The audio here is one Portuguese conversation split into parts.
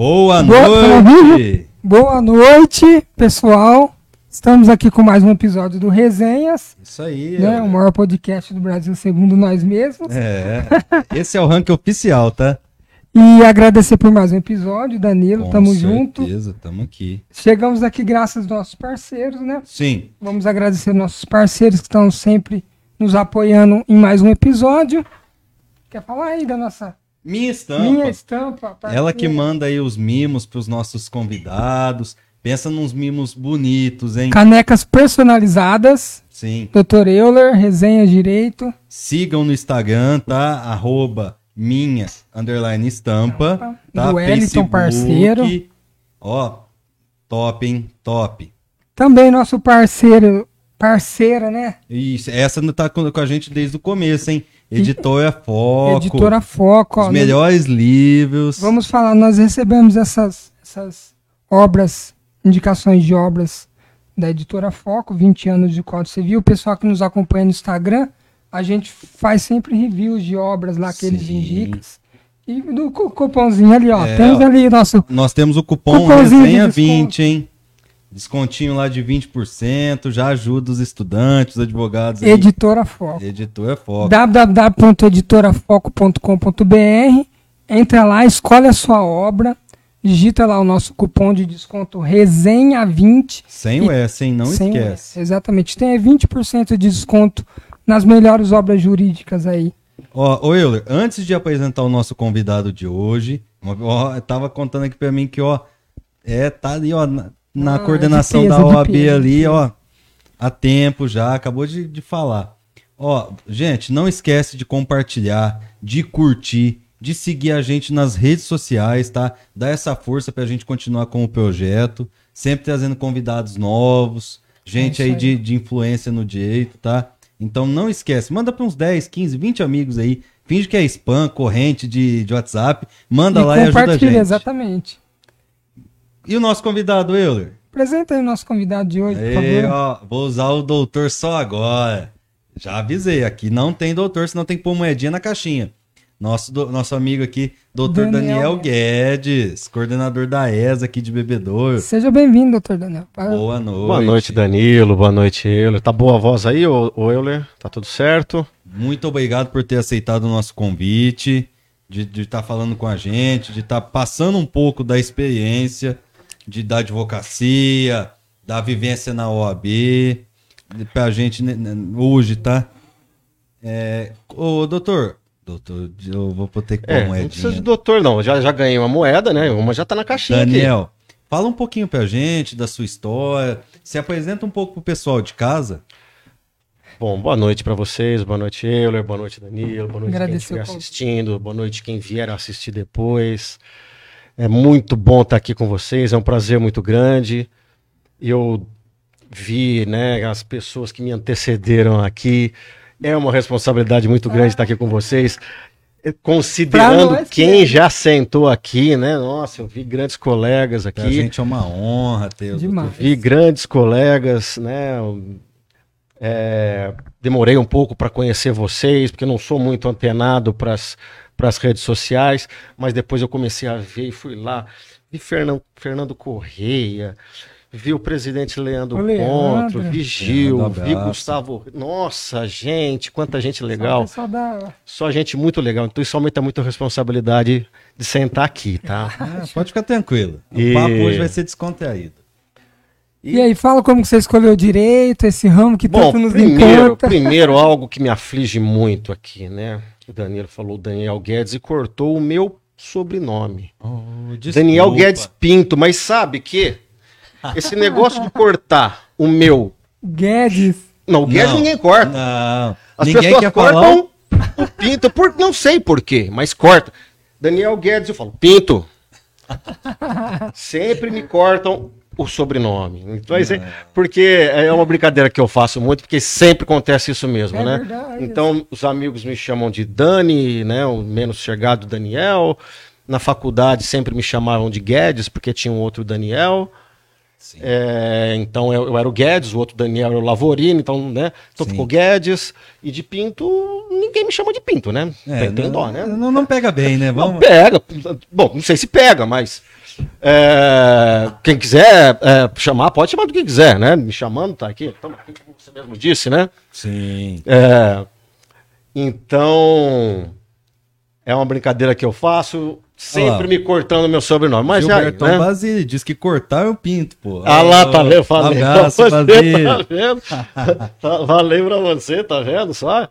Boa noite! Boa noite, pessoal. Estamos aqui com mais um episódio do Resenhas, Isso aí. né? é- O maior podcast do Brasil, segundo nós mesmos. É, esse é o ranking oficial, tá? E agradecer por mais um episódio, Danilo. Com tamo junto. certeza, tamo aqui. Chegamos aqui graças aos nossos parceiros, né? Sim, Vamos agradecer nossos parceiros que estão sempre nos apoiando em mais um episódio. Quer falar aí da nossa minha estampa. minha estampa? Ela que manda aí os mimos pros nossos convidados. Pensa nos mimos bonitos, hein? Canecas personalizadas. Sim. Dr. Euler, resenha direito. Sigam no Instagram, tá? Arroba minha underline estampa. Tá? Do Wellington, parceiro. Ó, top, hein? Top. Também nosso parceiro, parceira, né? Isso, essa não tá com a gente desde o começo, hein? Editora Foco. Editora Foco. Os ó, melhores livros. Vamos falar, nós recebemos essas, essas obras, indicações de obras da Editora Foco, 20 anos de Código Civil. O pessoal que nos acompanha no Instagram, a gente faz sempre reviews de obras lá que eles Sim. indicam. E do cu- cupomzinho ali, ó. É, Temos ali nosso Nós temos o cupom Cupomzinho de Resenha desconto. 20, hein? Descontinho lá de 20%, já ajuda os estudantes, os advogados. aí. Editora Foco. Editora Foco. www.editorafoco.com.br Entra lá, escolhe a sua obra, digita lá o nosso cupom de desconto Resenha20. Sem o S, hein? Não esquece. Exatamente. Tem 20% de desconto nas melhores obras jurídicas aí. Ó, ô Euler, antes de apresentar o nosso convidado de hoje, ó, tava contando aqui pra mim que, ó, é, tá ali, ó, na, Ah, coordenação de peso, da OAB peso, ali, ó, há tempo já, acabou de, de falar. Ó, gente, não esquece de compartilhar, de curtir, de seguir a gente nas redes sociais, tá? Dá essa força pra gente continuar com o projeto, sempre trazendo convidados novos, gente É aí isso de, de influência no direito, tá? Então não esquece, manda para uns 10, 15, 20 amigos aí, finge que é spam, corrente de, de WhatsApp, manda lá e ajuda a compartilha, gente. exatamente. E o nosso convidado, Euler? Apresenta aí o nosso convidado de hoje, por Ei, favor. ó, vou usar o doutor só agora. Já avisei, aqui não tem doutor, senão tem que pôr moedinha na caixinha. Nosso, do- nosso amigo aqui, doutor Daniel Daniel, Guedes, coordenador da ESA aqui de Bebedouro. Seja bem-vindo, doutor Daniel. Boa noite. Boa noite, Danilo. Boa noite, Euler. Tá boa a voz aí, ô, ô Euler? Tá tudo certo? Muito obrigado por ter aceitado o nosso convite, de estar falando com a gente, de estar passando um pouco da experiência de, da advocacia, da vivência na OAB, de- pra gente hoje, tá? É, ô, doutor, doutor, eu vou ter que pôr É, uma não precisa de moedinha. doutor, não. Já, já ganhei uma moeda, né? Uma já tá na caixinha aqui. Daniel, fala um pouquinho pra gente da sua história, se apresenta um pouco pro pessoal de casa. Bom, boa noite pra vocês. Boa noite, Euler. Boa noite, Danilo. Boa noite quem Agradecer estiver assistindo. Boa noite quem vier assistir depois. É muito bom estar aqui com vocês. É um prazer muito grande. Eu vi, né, as pessoas que me antecederam aqui. É uma responsabilidade muito grande estar aqui com vocês. Eh, Pra Considerando quem já sentou aqui, né? Nossa, eu vi grandes colegas Pra aqui. gente é uma honra ter o Demais. doutor. Vi grandes colegas, né? É, demorei um pouco para conhecer vocês, porque eu não sou muito antenado para as redes sociais, mas depois eu comecei a ver e fui lá. Vi Fernando, Fernando Correia, vi o presidente Leandro. Contro, vi Gil, vi. Gustavo. Nossa, gente, quanta gente Só legal. pessoal da- Só gente muito legal. Então isso aumenta muito a responsabilidade de sentar aqui, tá? Ah, pode ficar tranquilo. O E- papo hoje vai ser descontraído. E aí, fala como que você escolheu direito, esse ramo que Bom, tanto nos primeiro, encanta. primeiro algo que me aflige muito aqui, né? O Danilo falou Daniel Guedes e cortou o meu sobrenome. Daniel Guedes Pinto, mas sabe que esse negócio de cortar o meu. Guedes. Não, o Guedes Não, ninguém corta. Não. As Ninguém pessoas quer falar. cortam o Pinto, por, não sei por quê, mas corta. Daniel Guedes, eu falo, Pinto. Sempre me cortam o sobrenome. Então, assim, porque é uma brincadeira que eu faço muito, porque sempre acontece isso mesmo, É né? verdade. Então, os amigos me chamam de Dani, né? O menos chegado Daniel. Na faculdade sempre me chamavam de Guedes, porque tinha um outro Daniel. É, então eu, eu era o Guedes, o outro Daniel era o Lavorini, então, né? Então Sim. ficou Guedes. E de Pinto, ninguém me chama de Pinto, né? É, não, dó, né? Não, não pega bem, né? Não, Vamos... pega. Bom, não sei se pega, mas. É, quem quiser é, chamar, pode chamar do que quiser, né? Me chamando, tá aqui. Toma aqui, como você mesmo disse, né? Sim. É, então. É uma brincadeira que eu faço, sempre lá. me cortando meu sobrenome. Mas já. Gilbertão Né? Basílio diz que cortar eu pinto, pô. Ah lá, tá vendo? Falei pra você, tá vendo? Tá- Falei pra você, tá vendo só?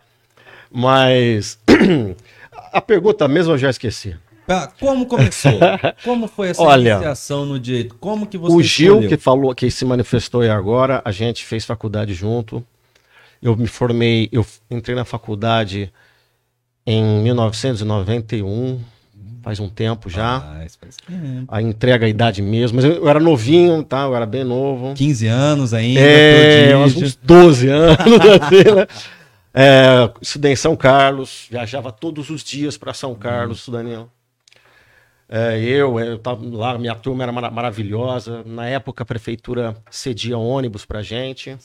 Mas a pergunta mesmo eu já esqueci. Ah, Como começou? Como foi essa Olha, iniciação no direito? Como que você o Gil, escolheu? que falou, que se manifestou aí agora, a gente fez faculdade junto. Eu me formei, eu entrei na faculdade em 1991, faz um tempo já. Ah, faz tempo. A entrega a idade mesmo, mas eu, era novinho, tá? Eu era bem novo. 15 anos ainda, É, uns 12 anos, assim, né? É, estudei em São Carlos, viajava todos os dias para São Carlos, Daniel. É, eu, eu tava lá, minha turma era mara- maravilhosa. Na época a prefeitura cedia ônibus pra gente.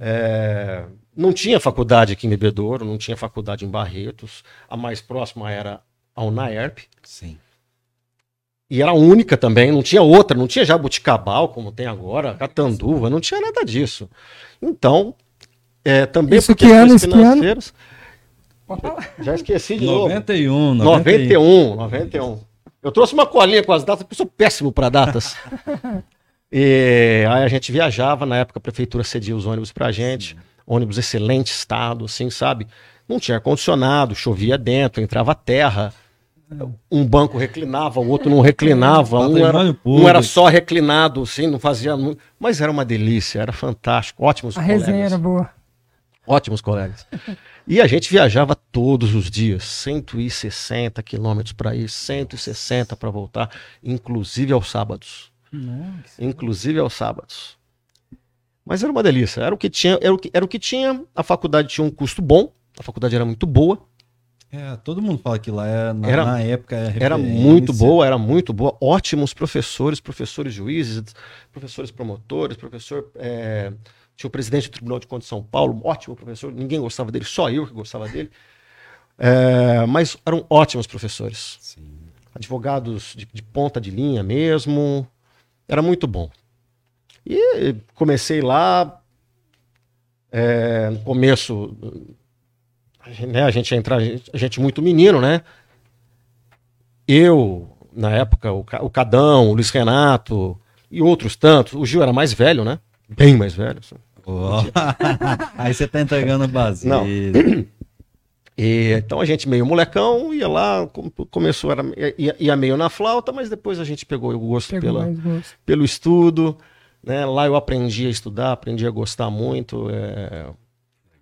É, não tinha faculdade aqui em Bebedouro, não tinha faculdade em Barretos. A mais próxima era a Unaerp. Sim. E era a única também, não tinha outra, não tinha jabuticabal como tem agora, catanduva, não tinha nada disso. Então, é, também Isso por que ano, isso que ano? já esqueci de novo. 91, 91, 91. Eu trouxe uma colinha com as datas, porque eu sou péssimo para datas. e aí a gente viajava, na época a prefeitura cedia os ônibus pra gente, ônibus excelente estado, assim, sabe? Não tinha ar-condicionado, chovia dentro, entrava terra. Um banco reclinava, o outro não reclinava, um era, um era só reclinado, assim, não fazia. Mas era uma delícia, era fantástico, ótimos A resenha era boa. Ótimos colegas. E a gente viajava todos os dias, 160 quilômetros para ir, 160 para voltar, inclusive aos sábados. Inclusive aos sábados. Mas era uma delícia, era o que tinha, era o que, era o que tinha. A faculdade tinha um custo bom, a faculdade era muito boa, É, todo mundo fala que lá é, na, Era- na época é era muito boa, era muito boa. Ótimos professores, professores juízes, professores promotores, professor. é, tinha o presidente do Tribunal de Contas de São Paulo, ótimo professor, ninguém gostava dele, só eu que gostava dele. É, mas eram ótimos professores. Sim. Advogados de, de ponta de linha mesmo. Era muito bom. E comecei lá. é, no começo, a gente, né, a gente ia entrar, a gente, muito menino, né? Eu, na época, o, o Cadão, o Luiz Renato e outros tantos. O Gil era mais velho, né? Bem mais velho. assim. Ó. Aí você tá entregando o Basílio. Não. E, então a gente meio molecão, ia lá, com- começou, era, ia, ia meio na flauta, mas depois a gente pegou o gosto Pegou pela, gosto. pelo estudo. Né? Lá eu aprendi a estudar, aprendi a gostar muito. é,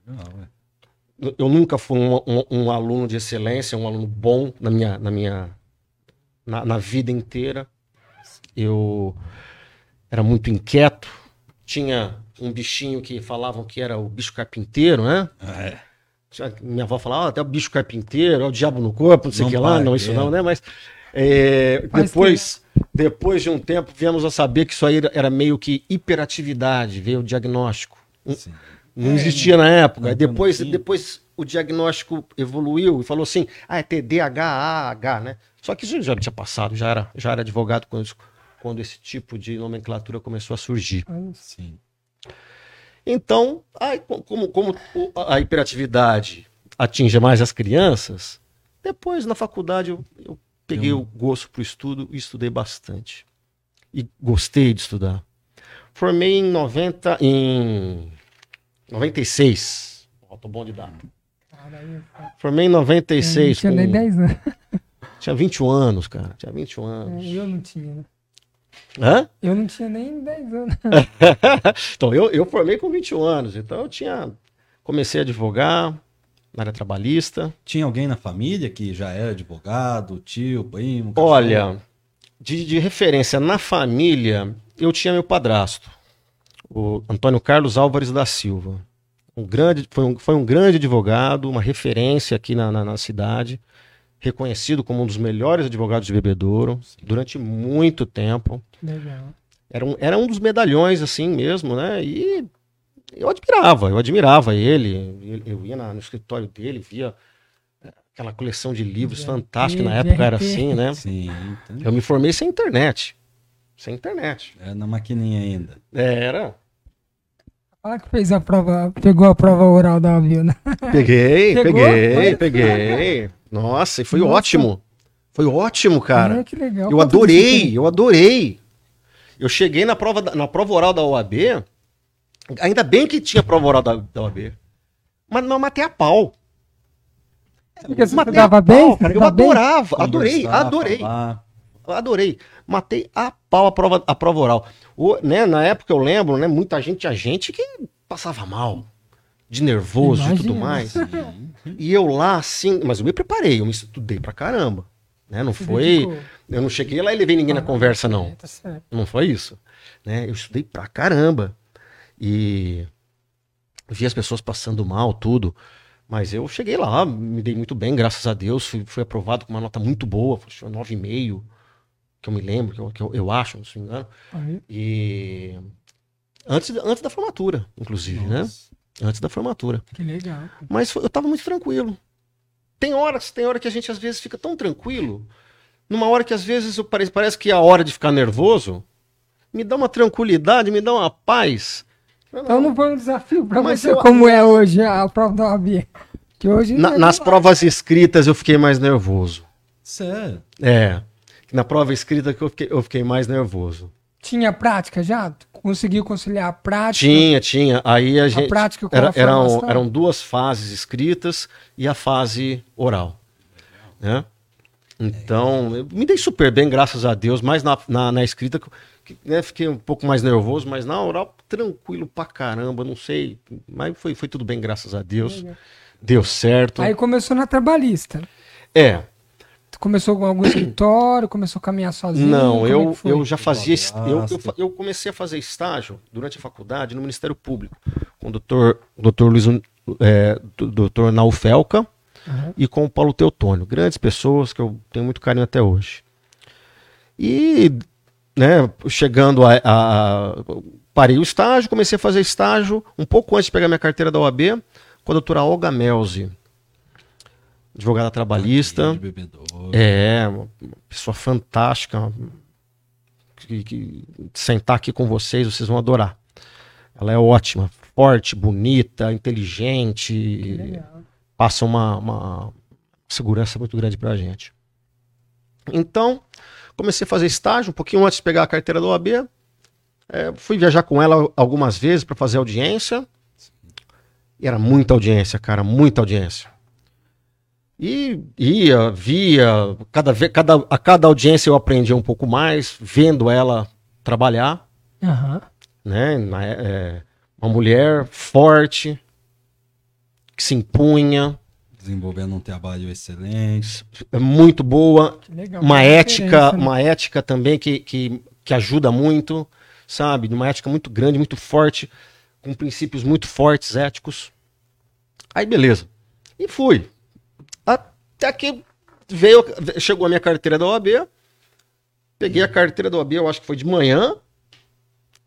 Legal, é. eu nunca fui um, um- um aluno de excelência, um aluno bom na minha, na minha na, na vida inteira. Eu era muito inquieto. Tinha um bichinho que falavam que era o bicho carpinteiro, né? É. Minha avó falava, ah, até o bicho carpinteiro, é o diabo no corpo, não sei o que lá, não, isso é. não, né? Mas é, Mas depois, depois de um tempo, viemos a saber que isso aí era- meio que hiperatividade, veio o diagnóstico. Sim. Não existia na época. não, depois, não depois o diagnóstico evoluiu e falou assim: ah, é TDAH, né? Só que isso já tinha passado, já era, já era advogado quando, quando esse tipo de nomenclatura começou a surgir. Sim. Então, aí, co- como, como a hiperatividade atinge mais as crianças, depois na faculdade eu, eu peguei o gosto para o estudo e estudei bastante. E gostei de estudar. Formei em 90, em 96. Ó, tô bom de. Caralho, Formei em eu não 96. tinha com- nem 10 anos. Tinha 21 anos, cara. Tinha 21 anos. Eu não tinha, né? Hã? Eu não tinha nem 10 anos. então, eu, eu formei com 21 anos. Então, eu tinha. Comecei a advogar na área trabalhista. Tinha alguém na família que já era advogado, tio, primo? cachorro? Olha, de, de referência na família, eu tinha meu padrasto, o Antônio Carlos Álvares da Silva. Um grande, foi, um, foi um grande advogado, uma referência aqui na, na, na cidade, reconhecido como um dos melhores advogados de Bebedouro durante muito tempo. Legal. Era um, era um dos medalhões, assim mesmo, né? E eu admirava, eu admirava ele. Eu ia na- no escritório dele, via eh, aquela coleção de livros fantástica. Na época era assim, né? Sim, então, Eu me formei sem internet. Sem internet. é na maquininha ainda. É, era. Fala que fez a prova, pegou a prova oral da Avil, né? Peguei, Pegou? peguei, Olha. peguei. Nossa, e foi Nossa. ótimo. Foi ótimo, cara. É, que legal. Eu adorei, eu adorei. Eu cheguei na prova, na prova oral da OAB, ainda bem que tinha prova oral da, da OAB, mas não matei a pau. Porque você matei a pau, bem? cara. Eu Estudava bem? adorava, adorei, adorei, falar. adorei. Matei a pau a prova, a prova oral. O, né, na época eu lembro, né, muita gente, tinha gente que passava mal, de nervoso e tudo Imagina. mais. E eu lá, assim, mas eu me preparei, eu me estudei pra caramba. Né? Não foi. Eu não cheguei lá e levei ninguém na Ah, conversa, não. tá. Não foi isso. Né? Eu estudei pra caramba. E vi as pessoas passando mal, tudo. Mas eu cheguei lá, me dei muito bem, graças a Deus. Fui, fui aprovado com uma nota muito boa, foi 9,5, que eu me lembro, que eu, que eu, eu acho, se não me engano. Aí, E antes, antes da formatura, inclusive, né? Nossa. Antes da formatura. que legal. Mas foi- eu tava muito tranquilo. Tem horas, tem hora que a gente às vezes fica tão tranquilo, numa hora que às vezes eu parece, parece que é a hora de ficar nervoso, me dá uma tranquilidade, me dá uma paz. Então não foi um desafio pra Mas você eu- como é hoje a prova da OAB. Que hoje Na- é nas provas escritas eu fiquei mais nervoso. Sério. É. Na prova escrita que eu fiquei, eu fiquei mais nervoso. Tinha prática já? Conseguiu conciliar a prática? Tinha, tinha. Aí a gente. prática com era- a eram, eram duas fases escritas e a fase oral. Né? Então, eu me dei super bem, graças a Deus, mais na, na, na escrita, que- né, fiquei um pouco mais nervoso, mas na oral, tranquilo pra caramba, não sei. Mas foi, foi tudo bem, graças a Deus. Deu certo. Aí começou na trabalhista. É, começou com algum escritório, começou a caminhar sozinho? Não, é eu, foi? eu já fazia. est- Eu, eu, fa- eu comecei a fazer estágio durante a faculdade no Ministério Público, com o doutor, doutor Luiz é, do- doutor Naufelca Aham. e com o Paulo Teotônio. Grandes pessoas que eu tenho muito carinho até hoje. E, né, chegando a, a- Parei o estágio, comecei a fazer estágio um pouco antes de pegar minha carteira da OAB, com a doutora Olga Melzi, advogada trabalhista. Bebedouro. É, uma pessoa fantástica. Que, que- sentar aqui com vocês, vocês vão adorar. Ela é ótima, forte, bonita, Que inteligente, legal. passa uma, uma segurança muito grande pra gente. Então, comecei a fazer estágio um pouquinho antes de pegar a carteira da OAB. É, fui viajar com ela algumas vezes para fazer audiência. E era muita audiência, cara, muita audiência. E ia, via, cada, cada, a cada audiência eu aprendia um pouco mais, vendo ela trabalhar, Aham. né? Na- é, uma mulher forte, que se impunha, Desenvolvendo um trabalho excelente. é muito boa, legal. uma ética, né? uma ética também que, que, que ajuda muito, sabe? Uma ética muito grande, muito forte, com princípios muito fortes, éticos. Aí beleza. E fui. Até que veio, chegou a minha carteira da OAB. Peguei a carteira da OAB, eu acho que foi de manhã.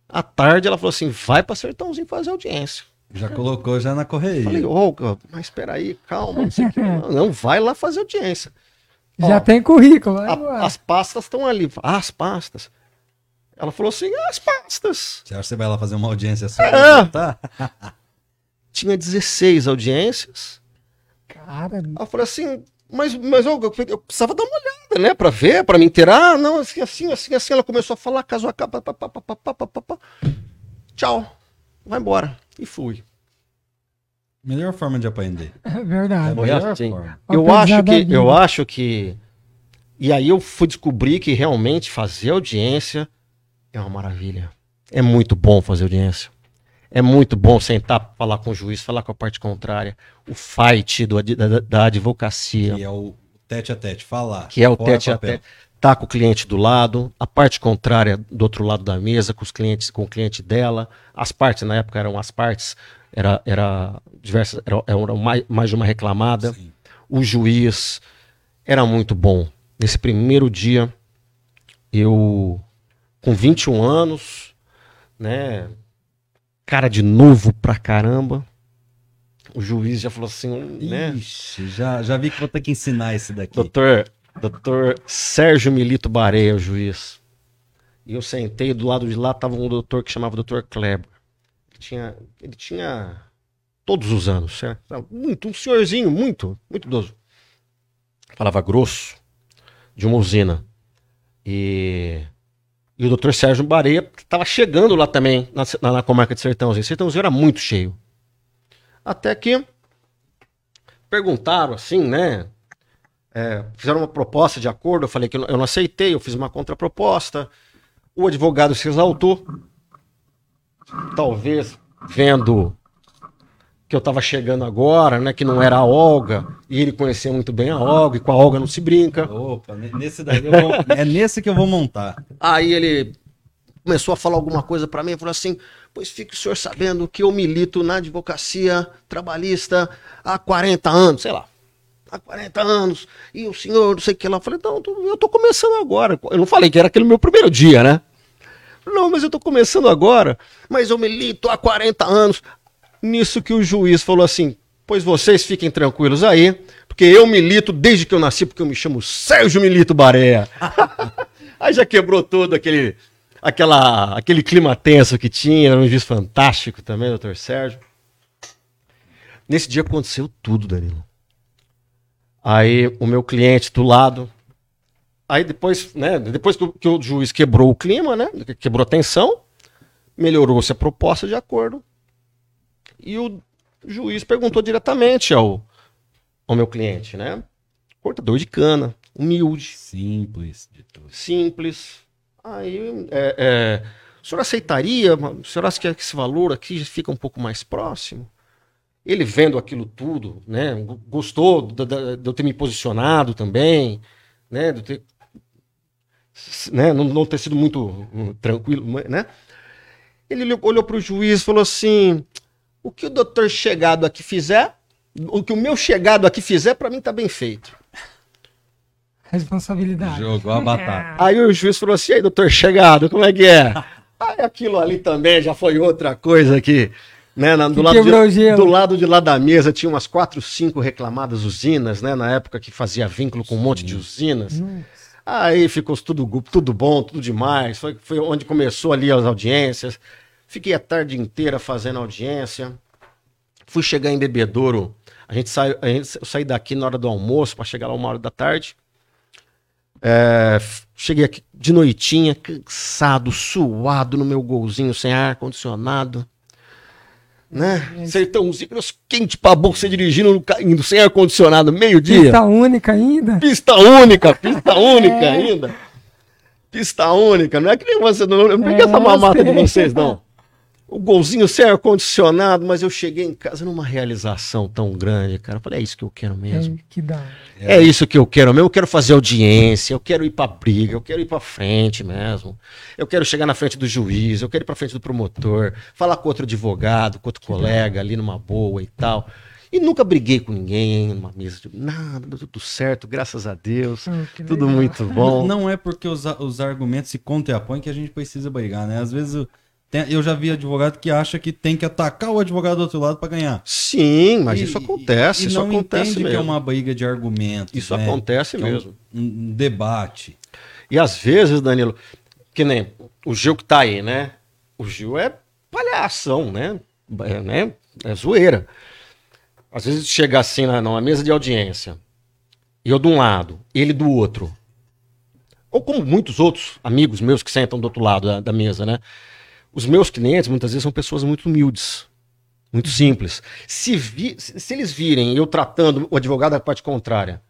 À tarde ela falou assim: vai pra Sertãozinho fazer audiência. Já colocou já na correria. Falei, Olga, mas peraí, calma, não sei o que. Não, não, vai lá fazer audiência. Já Ó, tem currículo. vai A- as pastas estão ali. Ah, as pastas. Ela falou assim: "Ah, as pastas. Você acha que você vai lá fazer uma audiência só? É. Tá? Tinha 16 audiências. Cara, Aí eu falei assim: mas, mas eu, eu, eu precisava dar uma olhada, né? Pra ver, pra me inteirar. Ah, não, assim, assim, assim, assim. Ela começou a falar, casou a capa, tchau, vai embora. E fui. Melhor forma de aprender. É verdade. É melhor forma. Eu acho que, eu acho que. E aí eu fui descobrir que realmente fazer audiência é uma maravilha. É muito bom fazer audiência. É muito bom sentar, falar com o juiz, falar com a parte contrária. O fight do da, da advocacia, Que é o tete a tete, falar. que é o tete a tete. Tá com o cliente do lado, a parte contrária do outro lado da mesa, com os clientes, com o cliente dela. As partes, na época eram as partes, era, era diversas, era, era mais, mais de uma reclamada Sim. o juiz era muito bom. Nesse primeiro dia, eu com 21 anos, né? Cara de novo pra caramba. O juiz já falou assim, né? Ixi, já, já vi que vou ter que ensinar esse daqui. Doutor, doutor Sérgio Milito Bareia, o juiz. E eu sentei do lado de lá, tava um doutor que chamava doutor Kleber. Ele tinha, ele tinha todos os anos, certo? Muito, um senhorzinho, muito, muito idoso. Falava grosso, de uma usina. E, e o doutor Sérgio Bareia estava chegando lá também, na, na, na comarca de Sertãozinho. Sertãozinho era muito cheio. Até que perguntaram assim, né? É, fizeram uma proposta de acordo, eu falei que eu não, aceitei, eu fiz uma contraproposta. O advogado se exaltou. Talvez vendo que eu estava chegando agora, né? Que não era a Olga, e ele conhecia muito bem a Olga, e com a Olga não se brinca. Opa, ne- nesse daí eu vou, é nesse que eu vou montar. Aí ele começou a falar alguma coisa para mim, falou assim: Pois fique o senhor sabendo que eu milito na advocacia trabalhista há 40 anos, sei lá. Há 40 anos, e o senhor, não sei o que lá. Eu falei, não, eu tô começando agora. Eu não falei que era aquele meu primeiro dia, né? Não, mas eu tô começando agora. Mas eu milito há 40 anos. Nisso que o juiz falou assim: Pois vocês fiquem tranquilos aí, porque eu milito desde que eu nasci, porque eu me chamo Sérgio Milito Baréia. aí já quebrou todo aquele, aquela, aquele clima tenso que tinha, era um juiz fantástico também, doutor Sérgio. Nesse dia aconteceu tudo, Danilo. Aí o meu cliente do lado. Aí depois, né? Depois que o, que o juiz quebrou o clima, né? Quebrou a tensão, melhorou-se a proposta de acordo. E o juiz perguntou diretamente ao, ao meu cliente, né? Cortador de cana, humilde, Simples de tudo. simples. Aí, é, é, o senhor aceitaria? O senhor acha que esse valor aqui fica um pouco mais próximo? Ele vendo aquilo tudo, né? Gostou de eu ter me posicionado também, né? De eu ter, né? Não, não ter sido muito hum, tranquilo, né? Ele olhou para o juiz e falou assim: o que o doutor chegado aqui fizer, o que o meu chegado aqui fizer, para mim tá bem feito. Responsabilidade. Jogou a batata. Aí o juiz falou assim: aí, doutor chegado, como é que é? Aí aquilo ali também já foi outra coisa que. Né, na- do, lado de, gelo. do lado de lá da mesa tinha umas quatro, cinco reclamadas usinas, né? Na época que fazia vínculo com um monte de usinas. Aí ficou tudo, tudo bom, tudo demais. Foi, foi onde começou ali as audiências. Fiquei a tarde inteira fazendo audiência. Fui chegar em Bebedouro. A gente saiu, a gente, eu saí daqui na hora do almoço para chegar lá uma hora da tarde. É, cheguei aqui de noitinha, cansado, suado no meu golzinho sem ar condicionado. Né? Sertãozinho, quente pra boca, você dirigindo indo sem ar condicionado, meio-dia. Pista única ainda? Pista única, pista única ainda. Pista única, não é que nem você, não, eu não É, essa mamata de vocês, não. O golzinho sem ar-condicionado, mas eu cheguei em casa numa realização tão grande, cara. Eu falei, é isso que eu quero mesmo. É, que dá. É isso que eu quero mesmo. Eu quero fazer audiência, eu quero ir pra briga, eu quero ir pra frente mesmo. Eu quero chegar na frente do juiz, eu quero ir pra frente do promotor, falar com outro advogado, com outro colega ali numa boa e tal. E nunca briguei com ninguém numa mesa de nada, tudo certo, graças a Deus. Hum, que tudo legal. muito bom. Não é porque os, os argumentos se contrapõem que a gente precisa brigar, né? Às vezes eu, tem- eu já vi advogado que acha que tem que atacar o advogado do outro lado pra ganhar. Sim, mas E- isso acontece, e isso não acontece entende mesmo. que é uma briga de argumentos. Isso né? acontece Que é um- mesmo. Um, debate. E às vezes, Danilo, que nem o Gil que tá aí, né? O Gil é palhação, né? É, né? é zoeira. Às vezes chega assim na, numa mesa de audiência, e eu de um lado, ele do outro. Ou como muitos outros amigos meus que sentam do outro lado da, da mesa, né? Os meus clientes muitas vezes são pessoas muito humildes, muito simples. Se, vi- se se eles virem eu tratando o advogado da parte contrária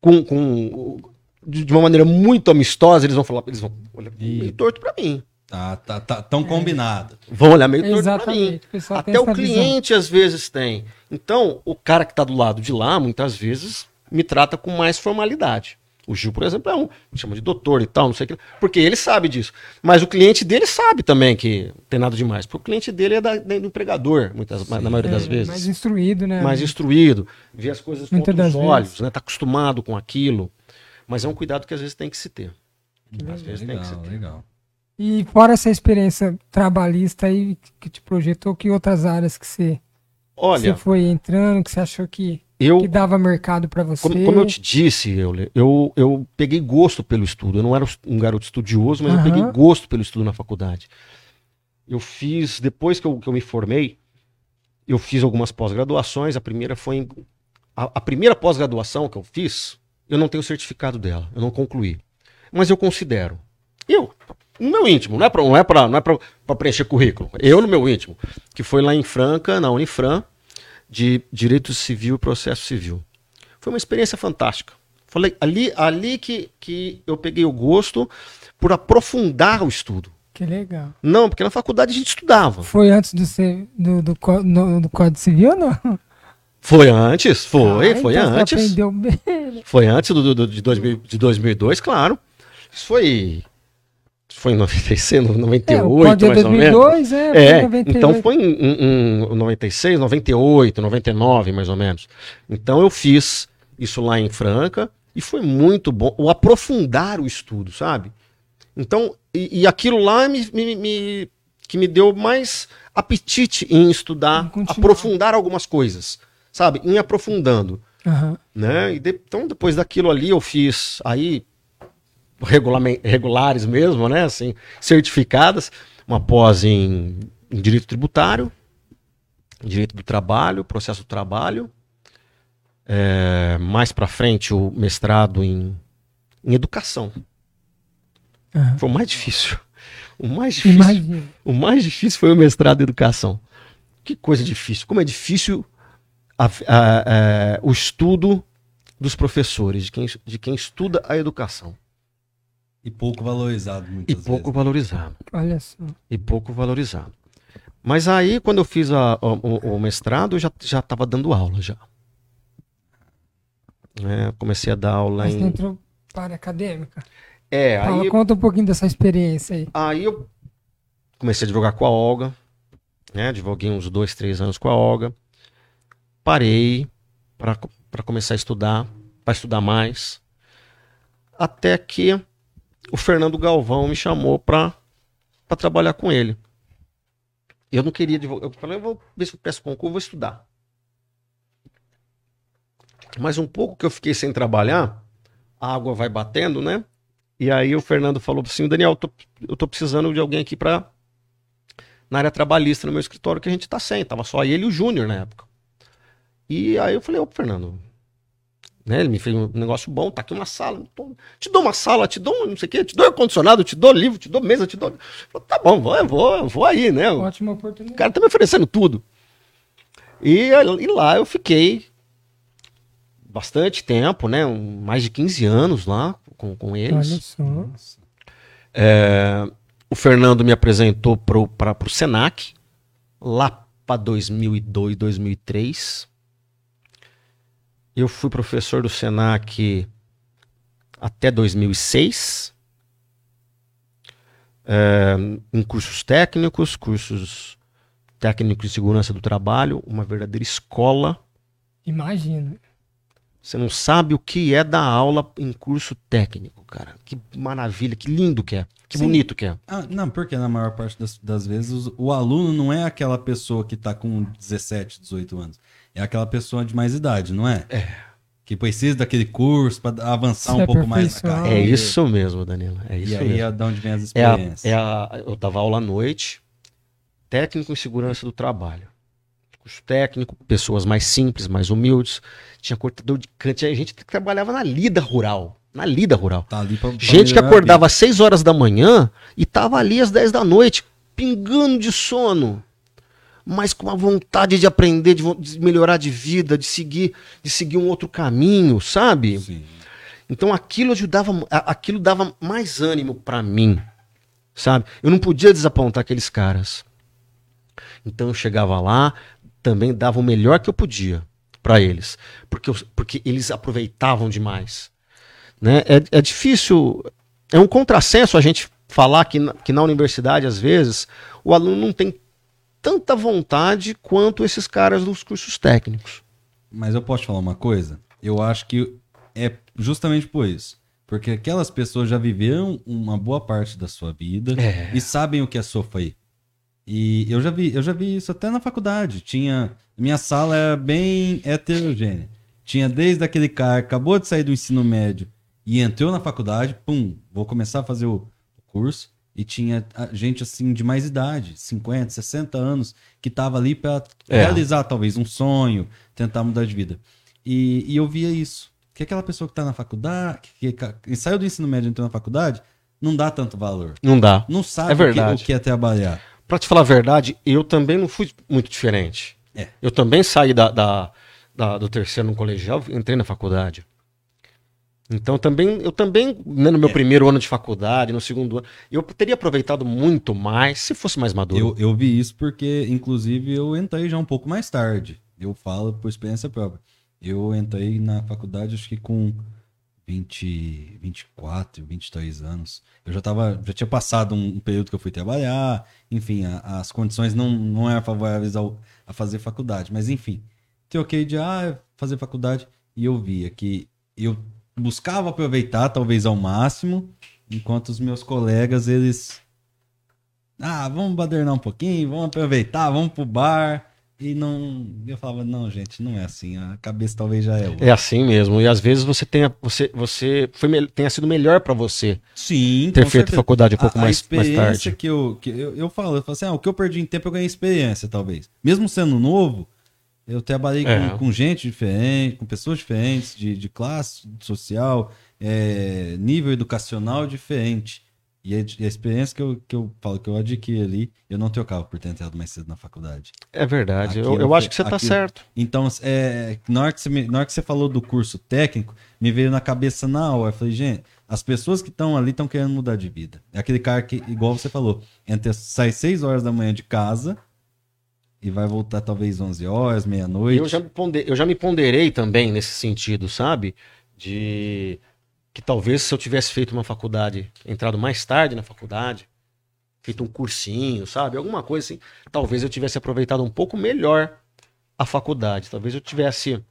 com, com de de uma maneira muito amistosa, eles vão falar, eles vão olhar meio torto pra mim. Tá, tá, tá tão combinado. Vão olhar meio torto pra mim. O Até o essa visão. cliente às vezes tem. Então, o cara que tá do lado de lá, muitas vezes, me trata com mais formalidade. O Gil, por exemplo, é um, me chama de doutor e tal, não sei o que. Porque ele sabe disso. Mas o cliente dele sabe também que tem nada demais. Porque o cliente dele é da, do empregador, muitas, na maioria das É, vezes Mais instruído, né? mais instruído, vê as coisas com Muitas outros das olhos, vezes. né? Tá acostumado com aquilo. Mas é um cuidado que às vezes tem que se ter. Às vezes tem que legal, se ter. legal. E fora essa experiência trabalhista aí que te projetou, que outras áreas que você, Olha, você foi entrando, que você achou que, eu que dava mercado para você? Como, como eu te disse, Euler, eu, eu peguei gosto pelo estudo. Eu não era um garoto estudioso, mas eu Aham. peguei gosto pelo estudo na faculdade. Eu fiz, depois que eu, que eu me formei, eu fiz algumas pós-graduações. A primeira foi em, a, a primeira pós-graduação que eu fiz, eu não tenho certificado dela, eu não concluí. Mas eu considero. Eu, no meu íntimo, não é para não é pra, não é pra, pra preencher currículo. Eu no meu íntimo, que foi lá em Franca, na Unifran, de Direito Civil e Processo Civil. Foi uma experiência fantástica. Falei, ali, ali que, que eu peguei o gosto por aprofundar o estudo. Que legal. Não, porque na faculdade a gente estudava. Foi antes do, do, do, no- do Código Civil ou não? Foi antes, foi, Ah, foi então você antes. aprendeu bem. né? Foi antes do, do- de, 2000, de 2002, claro. Isso foi. Foi em 96, É, o 98, Código é mais ou menos. 2002, é, foi É, 98. então foi em, em, em 96, 98, 99, mais ou menos. Então eu fiz isso lá em Franca e foi muito bom. O aprofundar o estudo, sabe? Então, e, e aquilo lá me, me- me- que me deu mais apetite em estudar, aprofundar algumas coisas, sabe? Em aprofundando Aham. né? E de- então depois daquilo ali eu fiz aí regulares mesmo, né? Assim, certificadas, uma pós em, em direito tributário, direito do trabalho, processo do trabalho, é, mais para frente o mestrado em, em educação. Aham. Foi o mais difícil. O mais difícil. Imagina. O mais difícil foi o mestrado em educação. Que coisa difícil. Como é difícil a- a- a- o estudo dos professores, de quem, de quem estuda a educação. E pouco valorizado E muitas pouco vezes. valorizado. Olha só. E pouco valorizado. Mas aí, quando eu fiz a- o, o- o mestrado, eu já estava dando aula já. É, comecei a dar aula Mas você em. entrou para a área acadêmica. É, Fala, aí, conta um pouquinho dessa experiência aí. aí eu comecei a advogar com a Olga. Né, advoguei uns dois, três anos com a Olga. Parei para começar a estudar, para estudar mais. Até que o Fernando Galvão me chamou para trabalhar com ele. Eu não queria advogar. Eu falei, eu vou ver se eu peço concurso, vou estudar. Mas um pouco que eu fiquei sem trabalhar, a água vai batendo, né? E aí o Fernando falou assim, Daniel, eu tô, eu tô precisando de alguém aqui para na área trabalhista no meu escritório que a gente tá sem. Tava só ele e o Júnior na época. E aí eu falei, ô Fernando, né? Ele me fez um negócio bom, tá aqui uma sala. tô- te dou uma sala, te dou um não sei o quê, te dou ar-condicionado, te dou livro, te dou mesa, te dou. Falei, tá bom, vou, eu vou, eu vou aí, né? O Ótima o oportunidade. cara tá me oferecendo tudo. E, e lá eu fiquei bastante tempo, né? um- mais de 15 anos lá com, com eles. Olha só. É, o Fernando me apresentou pra, pro Senac, lá para 2002, 2003. Eu fui professor do Senac até 2006. É, em cursos técnicos, cursos técnicos de segurança do trabalho, uma verdadeira escola. Imagina. Você não sabe o que é dar aula em curso técnico, cara. Que maravilha, que lindo que é, que Sim. bonito que é. Ah, não, porque na maior parte das, das vezes o, o aluno não é aquela pessoa que tá com 17, 18 anos. É aquela pessoa de mais idade, não é? É. Que precisa daquele curso para avançar um pouco mais na carreira. É isso mesmo, Danilo. É isso E aí mesmo. é de onde vem as É a, experiências. é a- eu dava aula à noite, técnico em segurança do trabalho. Curso técnico, pessoas mais simples, mais humildes. Tinha cortador de cana, tinha gente que trabalhava na lida rural. Na lida rural. Tá ali pra, pra Gente que acordava às 6 horas da manhã e tava ali às 10 da noite, pingando de sono. Mas com uma vontade de aprender, de, de melhorar de vida, de seguir, de seguir um outro caminho, sabe? Sim. Então aquilo ajudava, aquilo dava mais ânimo pra mim, sabe? Eu não podia desapontar aqueles caras. Então eu chegava lá, também dava o melhor que eu podia pra eles, porque, eu- porque eles aproveitavam demais, né? É, é difícil, é um contrassenso a gente falar que na, que na universidade às vezes o aluno não tem tanta vontade quanto esses caras dos cursos técnicos. Mas eu posso te falar uma coisa? Eu acho que é justamente por isso. Porque aquelas pessoas já viveram uma boa parte da sua vida É. e sabem o que é sofrer. E eu já vi, eu já vi isso até na faculdade. Tinha, minha sala era bem heterogênea. Tinha desde aquele cara que acabou de sair do ensino médio e entrou na faculdade, pum, vou começar a fazer o curso. E tinha ah, gente assim de mais idade, 50, 60 anos, que tava ali para É. realizar talvez um sonho, tentar mudar de vida. E, e eu via isso. Que aquela pessoa que tá na faculdade, que, que, saiu do ensino médio e entrou na faculdade, não dá tanto valor. Não dá. Não sabe É o que- verdade. o que é trabalhar. Pra te falar a verdade, eu também não fui muito diferente. É. Eu também saí da, da- da- do terceiro no colegial, entrei na faculdade. Então também, eu também, né, no meu É. primeiro ano de faculdade, no segundo ano, eu teria aproveitado muito mais se fosse mais maduro. Eu, eu vi isso porque, inclusive, eu entrei já um pouco mais tarde. Eu falo por experiência própria. Eu entrei na faculdade, acho que com 20, 24, 23 anos. Eu já tava, já tinha passado um, um período que eu fui trabalhar, enfim, a- as condições não, não eram favoráveis ao, a fazer faculdade. Mas, enfim, troquei de ah, fazer faculdade e eu via que eu buscava aproveitar, talvez ao máximo, enquanto os meus colegas, eles ah, vamos badernar um pouquinho, vamos aproveitar, vamos pro bar. E não. Eu falava, não, gente, não é assim. A cabeça talvez já é outra. É assim mesmo. E às vezes você tenha, você, você foi, tenha sido melhor pra você Sim, ter feito certeza. faculdade um pouco a, a mais, mais experiência tarde. que eu, que eu. Eu falo, eu falo assim, ah, o que eu perdi em tempo eu ganhei experiência, talvez. Mesmo sendo novo, eu trabalhei É. com, com gente diferente, com pessoas diferentes, de, de classe social, é, nível educacional diferente. E a, a experiência que eu, que eu falo que eu adquiri ali, eu não trocava por ter entrado mais cedo na faculdade. É verdade. Eu, Aquilo eu acho foi- que você tá aquilo- certo. Então, é, na, hora que você me- na hora que você falou do curso técnico, me veio na cabeça na hora. Eu falei, gente, as pessoas que estão ali estão querendo mudar de vida. É aquele cara que, igual você falou, entra, sai 6 horas da manhã de casa e vai voltar talvez 11 horas, meia-noite. Eu já, me ponde- eu já me ponderei também nesse sentido, sabe? De que talvez se eu tivesse feito uma faculdade, entrado mais tarde na faculdade, feito um cursinho, sabe? Alguma coisa assim, talvez eu tivesse aproveitado um pouco melhor a faculdade. Talvez eu tivesse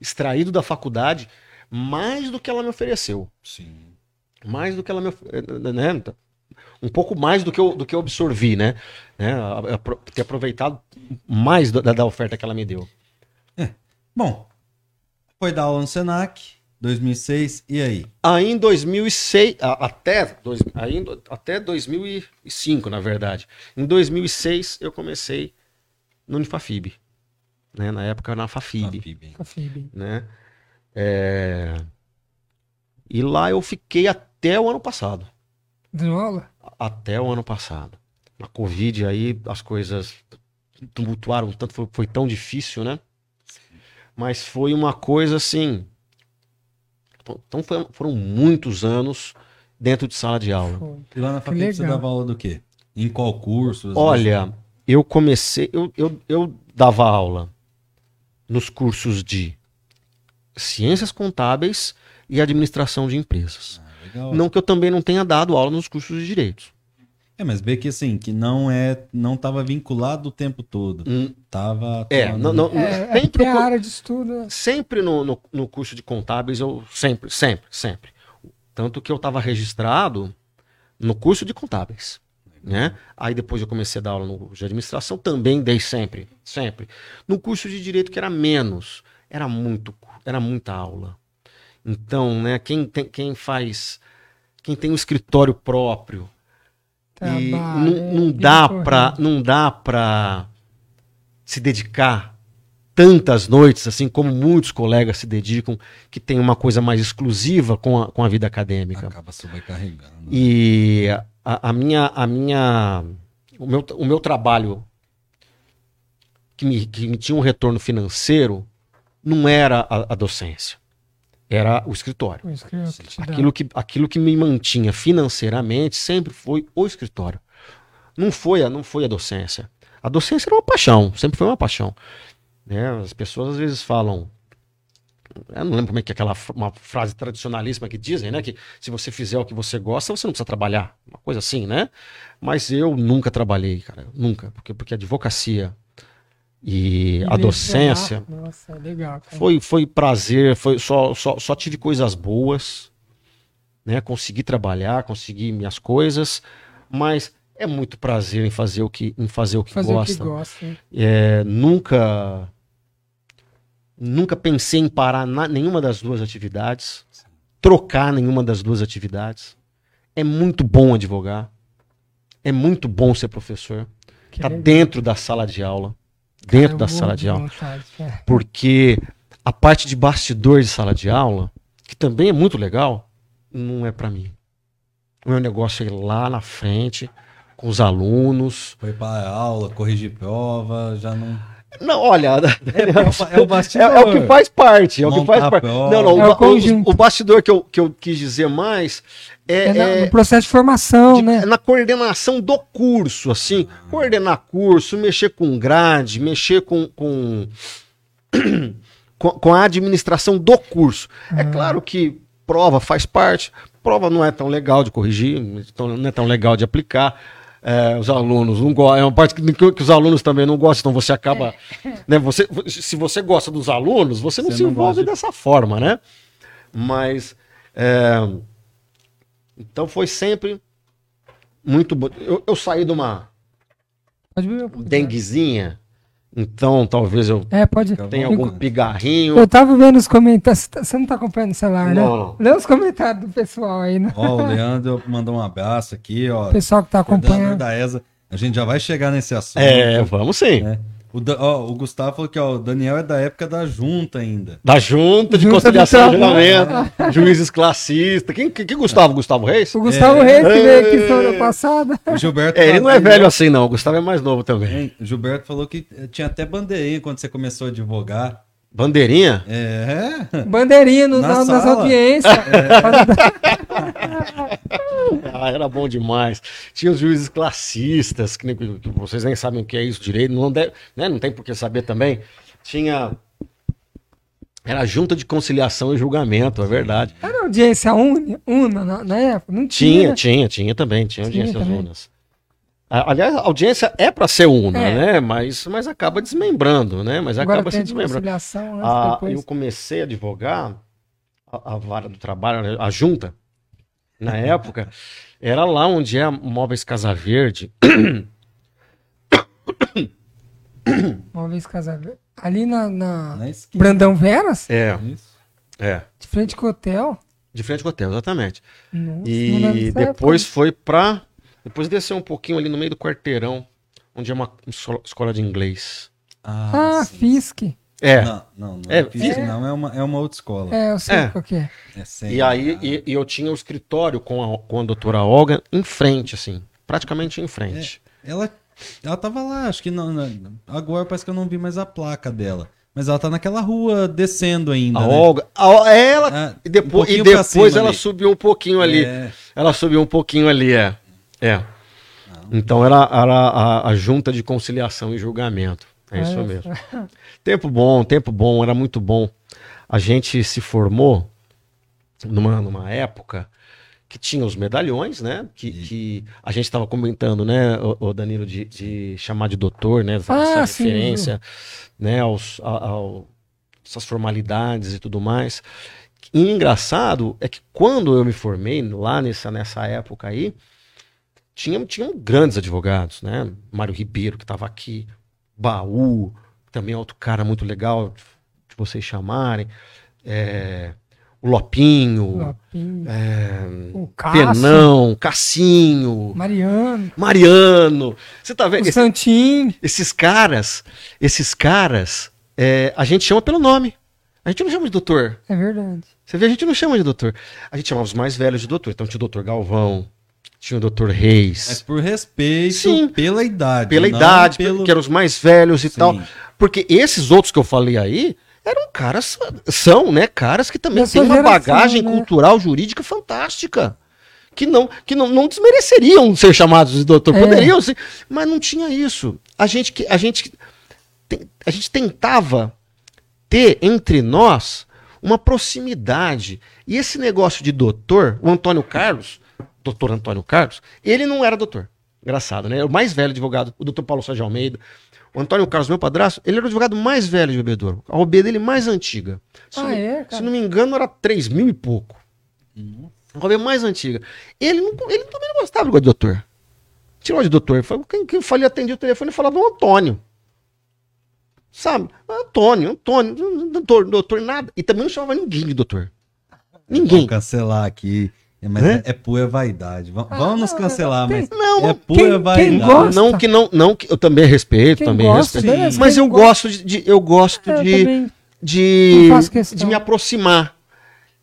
extraído da faculdade mais do que ela me ofereceu. Sim. Mais do que ela me of- né? Um pouco mais do que eu, do que eu absorvi, né? né? Ter aproveitado mais da, da oferta que ela me deu. Bom, foi dar aula no Senac, 2006, e aí? Aí em 2006, a- até, dois, aí até 2005, na verdade. Em 2006 eu comecei no Unifafib. Né? Na época na Fafib. Fib, hein? Fafib. Né? É, E lá eu fiquei até o ano passado. Dando aula? Até o ano passado. Na Covid aí as coisas tumultuaram, tanto foi, foi tão difícil, né? Mas foi uma coisa assim. Então foi- foram muitos anos dentro de sala de aula. Foi. E lá na faculdade você dava aula do quê? Em qual curso? Olha, eu comecei, eu, eu, eu dava aula nos cursos de ciências contábeis e administração de empresas. vezes? Ah, legal. Não que eu também não tenha dado aula nos cursos de direito. É, mas vê que assim, que não é, não tava vinculado o tempo todo. Hum, Tava. É, não, não, É, sempre, é a co- área de estudo. é. sempre no, no, no curso de contábeis, eu sempre, sempre, sempre. Tanto que eu estava registrado no curso de contábeis. Né? Aí depois eu comecei a dar aula no curso de administração, também dei sempre, sempre. No curso de direito que era menos, era muito, era muita aula. Então, né, quem, tem, quem faz, quem tem um escritório próprio, e Trabalho, não, é, não vida dá pra, não dá pra se dedicar tantas noites, assim como muitos colegas se dedicam, que tem uma coisa mais exclusiva com a, com a vida acadêmica. Acaba sobrecarregando. E a, a minha, a minha, o meu, o meu trabalho que me, que me tinha um retorno financeiro não era a, a docência, era o escritório. Que te dá. Aquilo que, aquilo que me mantinha financeiramente sempre foi o escritório. Não foi a, não foi a docência. A docência era uma paixão, sempre foi uma paixão. Né? As pessoas às vezes falam. Eu não lembro como é que é aquela uma frase tradicionalíssima que dizem, né? Que se você fizer o que você gosta, você não precisa trabalhar. Uma coisa assim, né? Mas eu nunca trabalhei, cara. Nunca. Porque, porque a advocacia e a Lecionar, docência Nossa, é legal. cara. foi, foi prazer, foi só, só, só tive coisas boas. né? Consegui trabalhar, consegui minhas coisas, mas é muito prazer em fazer o que, em fazer o que Fazer gosta. o que gosta. É, nunca nunca pensei em parar na- nenhuma das duas atividades, trocar nenhuma das duas atividades. É muito bom advogar. É muito bom ser professor. Que Tá legal. dentro da sala de aula. Dentro Eu da sala de aula. vontade, é. Porque a parte de bastidor de sala de aula, que também é muito legal, não é pra mim. O meu negócio é ir lá na frente, com os alunos. Foi pra aula, corrigir prova, já não. Não, olha, É, é o- é bastidor. É, é o que faz parte. É o que faz parte. Não, não. É o, o- o bastidor que eu, que eu quis dizer mais é, É na- é no processo de formação, de- né? na coordenação do curso, assim. Coordenar curso, mexer com grade, mexer com. com... com- a administração do curso. É claro que prova faz parte, prova não é tão legal de corrigir, então não é tão legal de aplicar. É, os alunos não gostam, é uma parte que, que os alunos também não gostam, então você acaba. Né, você, se você gosta dos alunos, você não Você se não envolve de- dessa forma, né? Mas. é, então foi sempre muito bom. Eu, eu saí de uma um denguezinha, então talvez eu É, pode. tenha algum pigarrinho. Eu tava vendo os comentários. Você tá- não tá acompanhando o celular, né? Não, não. Lê os comentários do pessoal aí, né? Ó, o Leandro mandou um abraço aqui, ó. O pessoal que tá acompanhando. da ESA. A gente já vai chegar nesse assunto. É, vamos sim. né? O, Da- ó, o Gustavo falou que ó, o Daniel é da época da junta ainda. Da junta de Junta conciliação do e julgamento, juízes classistas. Quem, que, que Gustavo? Gustavo Reis? O Gustavo É. Reis, que veio aqui É. semana passada. O Gilberto. É, ele não é velho assim, não. O Gustavo é mais novo também. O Gilberto falou que eh, tinha até bandeirinha quando você começou a advogar. Bandeirinha? É. Bandeirinha no- Na na- nas audiências. Ah, era bom demais. Tinha os juízes classistas, que, que vocês nem sabem o que é isso direito, não, deve, né, não tem por que saber também. Tinha. Era a junta de conciliação e julgamento, é verdade. Era audiência una, una na, na época? Não tinha. Tinha, tinha, tinha também, tinha Tinha audiências também. unas. Aliás, a audiência é para ser una, É. né? Mas, mas acaba desmembrando, né? Mas Agora acaba se desmembrando. conciliação antes, Ah, depois. eu comecei a advogar a, a vara do trabalho, a junta, na época, era lá onde é a Móveis Casa Verde. Uma vez casar. Ali na, na Na esquina. Brandão Veras, É, Isso. é. de frente com o hotel. De frente com o hotel, exatamente. Nossa, E depois época. foi pra. Depois desceu um pouquinho ali no meio do quarteirão, onde é uma escola- de inglês. Ah, sim. Fisk. É. Não, não, não É, é, Fisk, não, é uma, é uma outra escola. É, eu sei É. qual que é. É sem- E aí e, e eu tinha o escritório com a, com a doutora Olga em frente, assim. Praticamente em frente. Ela, ela tava lá, acho que não, não- agora parece que eu não vi mais a placa dela. Mas ela tá naquela rua descendo ainda. A né? Olga. a- ela. Ah, e depois, um e depois ela ali. subiu um pouquinho ali. É. Ela subiu um pouquinho ali, é. É. Então era, era a, a junta de conciliação e julgamento. É isso Olha mesmo. Tempo bom, tempo bom, era muito bom. A gente se formou numa, numa época que tinha os medalhões, né? Que, que a gente estava comentando, né, o, o Danilo, de, de chamar de doutor, né? Essa, Ah, essa sim, referência, né? Aos, a- ao- essas formalidades e tudo mais. E engraçado é que quando eu me formei, lá nessa, nessa época aí, tinha, tinham grandes advogados, né? Mário Ribeiro, que estava aqui, Baú, também é outro cara muito legal de vocês chamarem, é, o Lopinho, Lopinho, é, o Cássio, Penão, Cassinho, Mariano, Mariano. Você tá vendo? o Esse- Santinho. esses caras, esses caras, é, a gente chama pelo nome. A gente não chama de doutor. É verdade. Você vê, a gente não chama de doutor. A gente chamava os mais velhos de doutor. Então tinha o doutor Galvão, tinha o doutor Reis. Mas por respeito Sim. pela idade. pela não idade, pelo... que eram os mais velhos e Sim. tal. Porque esses outros que eu falei aí eram caras, são, né, caras que também têm uma geração, bagagem né? cultural, jurídica fantástica. Que não, que não, não desmereceriam ser chamados de doutor, É. poderiam ser, mas não tinha isso. A gente, que- a gente, a gente tentava ter entre nós uma proximidade. E esse negócio de doutor, o Antônio Carlos, doutor Antônio Carlos, ele não era doutor. Engraçado, né? O mais velho advogado, o doutor Paulo Sérgio Almeida. O Antônio Carlos, meu padrasto, ele era o advogado mais velho de Bebedouro. A OB dele mais antiga. Se, Ah, não, é, se não me engano, era 3 mil e pouco. A OAB mais antiga. Ele, não, ele também não gostava do negócio de doutor. Tirou de doutor. Foi- Quem que eu falei, atendi o telefone e falava o Antônio. Sabe? Antônio, Antônio, doutor, doutor, nada. E também não chamava ninguém de doutor. Ninguém. Vamos cancelar aqui. É, Mas é, é pura vaidade. Va- Ah, Vamos nos cancelar, tem- mas Não, é pura quem- quem vaidade. gosta- Não que não, não que eu também respeito, Quem também gosta, respeito. beleza, Mas quem eu gosta- gosto de, eu gosto É, eu de, de, de me aproximar.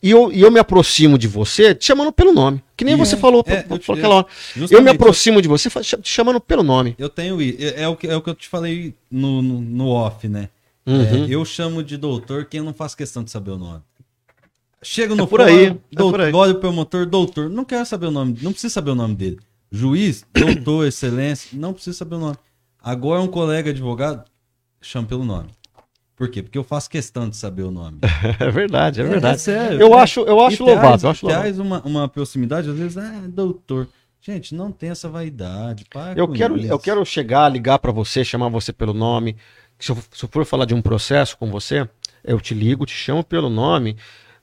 E eu, e eu me aproximo de você te chamando pelo nome. Que nem E- você falou, é, falou eu te- aquela hora. Eu me aproximo de você te chamando pelo nome. Eu tenho é, é o que é o que eu te falei no, no, no off, né? Uhum. É, eu chamo de doutor quem não faz questão de saber o nome. Chego no É por fórum, aí, é doutor, aí. olho pro promotor, doutor, não quero saber o nome, não precisa saber o nome dele. Juiz, doutor, excelência, não precisa saber o nome. Agora um colega advogado, chama pelo nome. Por quê? Porque eu faço questão de saber o nome. É verdade, é verdade. sério. Eu É. acho, eu acho traz- louvável, eu acho traz uma, uma proximidade, às vezes, ah, doutor. Gente, não tem essa vaidade. Para Eu quero, isso. eu quero chegar, ligar pra você, chamar você pelo nome. Se eu, se eu for falar de um processo com você, eu te ligo, te chamo pelo nome.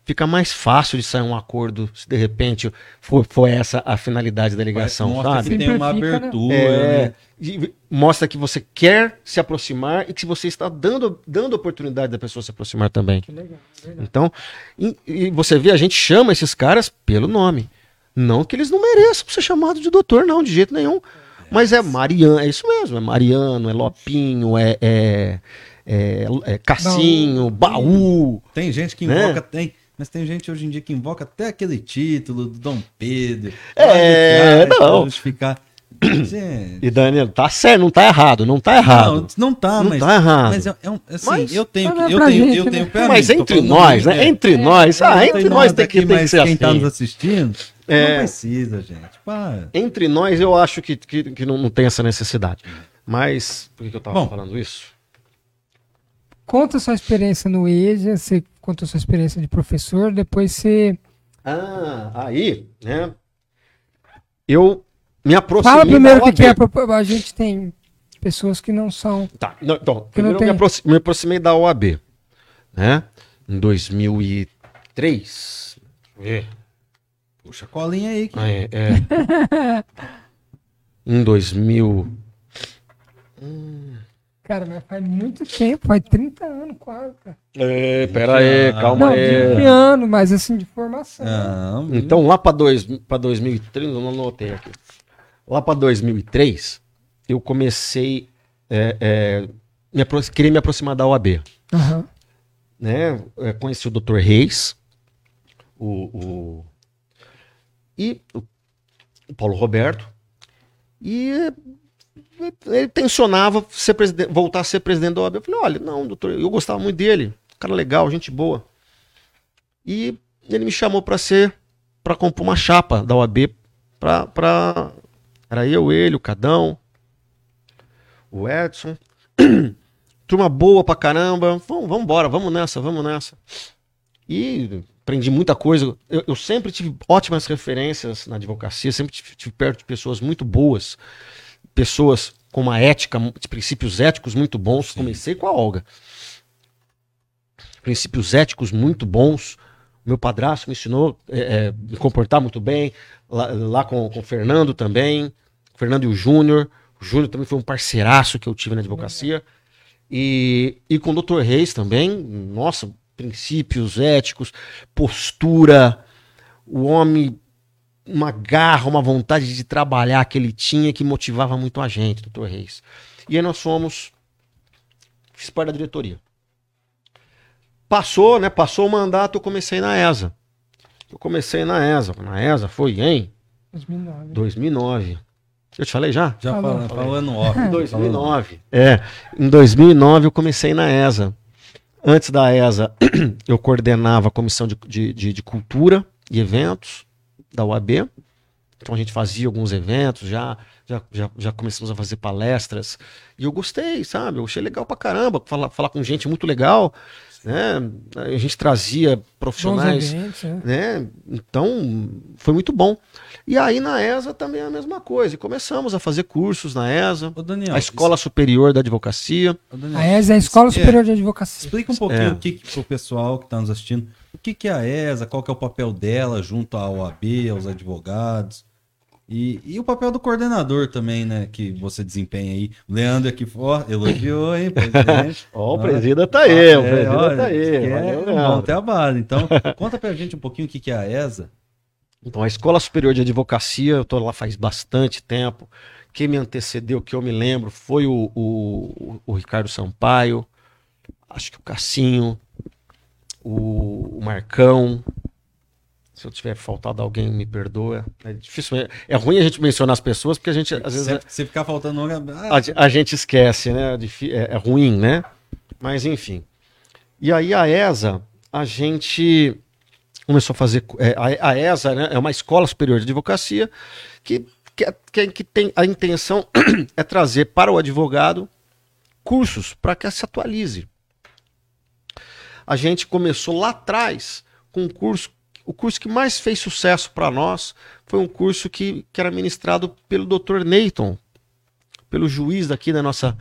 Fica mais fácil de sair um acordo se de repente for, for essa a finalidade da ligação, Mostra sabe? que tem uma né? abertura, É, né? mostra que você quer se aproximar e que você está dando, dando oportunidade da pessoa se aproximar também. Que legal, é verdade. Então, e, e você vê, a gente chama esses caras pelo nome. Não que eles não mereçam ser chamados de doutor, não, de jeito nenhum. Mas é Mariano, é isso mesmo, é Mariano, é Lopinho, é, é, é, é Cassinho, Baú. Tem gente que Né? invoca, tem. Mas tem gente hoje em dia que invoca até aquele título do Dom Pedro. É, não. Justificar. Gente. E Daniel, tá certo, não tá errado, não tá errado. Não, não tá, Não mas. tá errado. Mas é, é assim, Mas- eu tenho, é que- eu tenho, gente, eu né? tenho pra Mas mim, entre nós, né? é. Entre nós, ah, entre nós tem que, aqui, tem que ser quem tá assim. nos assistindo, É. não precisa, gente. Para. Entre nós, eu acho que, que, que não, não tem essa necessidade. Mas, por que, que eu tava Bom. falando isso? Conta sua experiência no EJA, você conta sua experiência de professor, depois você Ah, aí, né? Eu me aproximei. fala primeiro o da que, que é. OAB. pro- A gente tem pessoas que não são. Tá, não, então, primeiro eu tem. me, aproxi- me aproximei da OAB, né? Em 2003. É, Puxa a colinha aí. Que... é, é. em 2000. Cara, mas faz muito tempo, faz 30 anos quase, cara. É, pera aí, calma não, aí. de ano, mas assim, de formação. Não, Então, lá para dois, pra 2003, eu não anotei aqui. Lá para 2003, eu comecei é, é, me querer me aproximar da OAB. Aham. Né? É, conheci o Dr. Reis, o, o- e o, Paulo Roberto, e ele tensionava ser voltar a ser presidente da OAB. Eu falei, olha, não, doutor, eu gostava muito dele, cara legal, gente boa. E ele me chamou para ser, para compor uma chapa da OAB, pra, pra, era eu, ele, o Cadão, o Edson. Turma boa pra caramba. Vamos, vamos embora, vamos nessa, vamos nessa. E aprendi muita coisa. Eu, eu sempre tive ótimas referências na advocacia, sempre tive, tive perto de pessoas muito boas, pessoas com uma ética, de princípios éticos muito bons. Comecei com a Olga. Princípios éticos muito bons. Meu padrasto me ensinou a me comportar muito bem. Lá, lá com, com o Fernando também. Fernando e o Júnior. O Júnior também foi um parceiraço que eu tive na advocacia. E, e com o Dr. Reis também. Nossa, princípios éticos, postura. O homem, uma garra, uma vontade de trabalhar que ele tinha que motivava muito a gente, Dr. Reis. E aí nós fomos. Fiz parte da diretoria. Passou, né? Passou o mandato, eu comecei na ESA. Eu comecei na ESA. Na ESA foi em 2009. 2009. Eu te falei já? Já Falou. falando, falando off. Em 2009. É, em 2009 eu comecei na ESA. Antes da ESA, eu coordenava a comissão de, de, de, de cultura e eventos da UAB. Então a gente fazia alguns eventos, já, já, já, já começamos a fazer palestras. E eu gostei, sabe? Eu achei legal pra caramba, falar, falar com gente muito legal. Né? A gente trazia profissionais eventos, né? né? Então, foi muito bom. E aí na ESA também é a mesma coisa. E começamos a fazer cursos na ESA, Ô, Daniel, a Escola Superior da Advocacia. Ô, Daniel, A ESA é a Escola É. Superior de Advocacia. Explica um pouquinho É. o que, que pro pessoal que tá nos assistindo, o que, que é a ESA, qual que é o papel dela junto à OAB, aos advogados. E, e o papel do coordenador também, né? Que você desempenha aí. Leandro aqui fora, elogiou, hein, presidente. Ó, o presida tá aí, o presida olha, tá aí. É, Leandro. bom trabalho. Então, conta pra gente um pouquinho o que, que é a ESA. Então, a Escola Superior de Advocacia, eu estou lá faz bastante tempo. Quem me antecedeu, que eu me lembro, foi o, o, o Ricardo Sampaio, acho que o Cassinho, o, o Marcão. Se eu tiver faltado alguém, me perdoa. É difícil, é, é ruim a gente mencionar as pessoas, porque a gente, às vezes, Se, se ficar faltando nome, ah, a, a gente esquece, né? É É, é ruim, né? Mas enfim. E aí a ESA, a gente começou a fazer. é, a, ESA né, é uma escola superior de advocacia que, que, que, que tem a intenção é trazer para o advogado cursos para que se atualize. A gente começou lá atrás com um curso. O curso que mais fez sucesso para nós foi um curso que, que era ministrado pelo Dr. Neyton, pelo juiz daqui da nossa,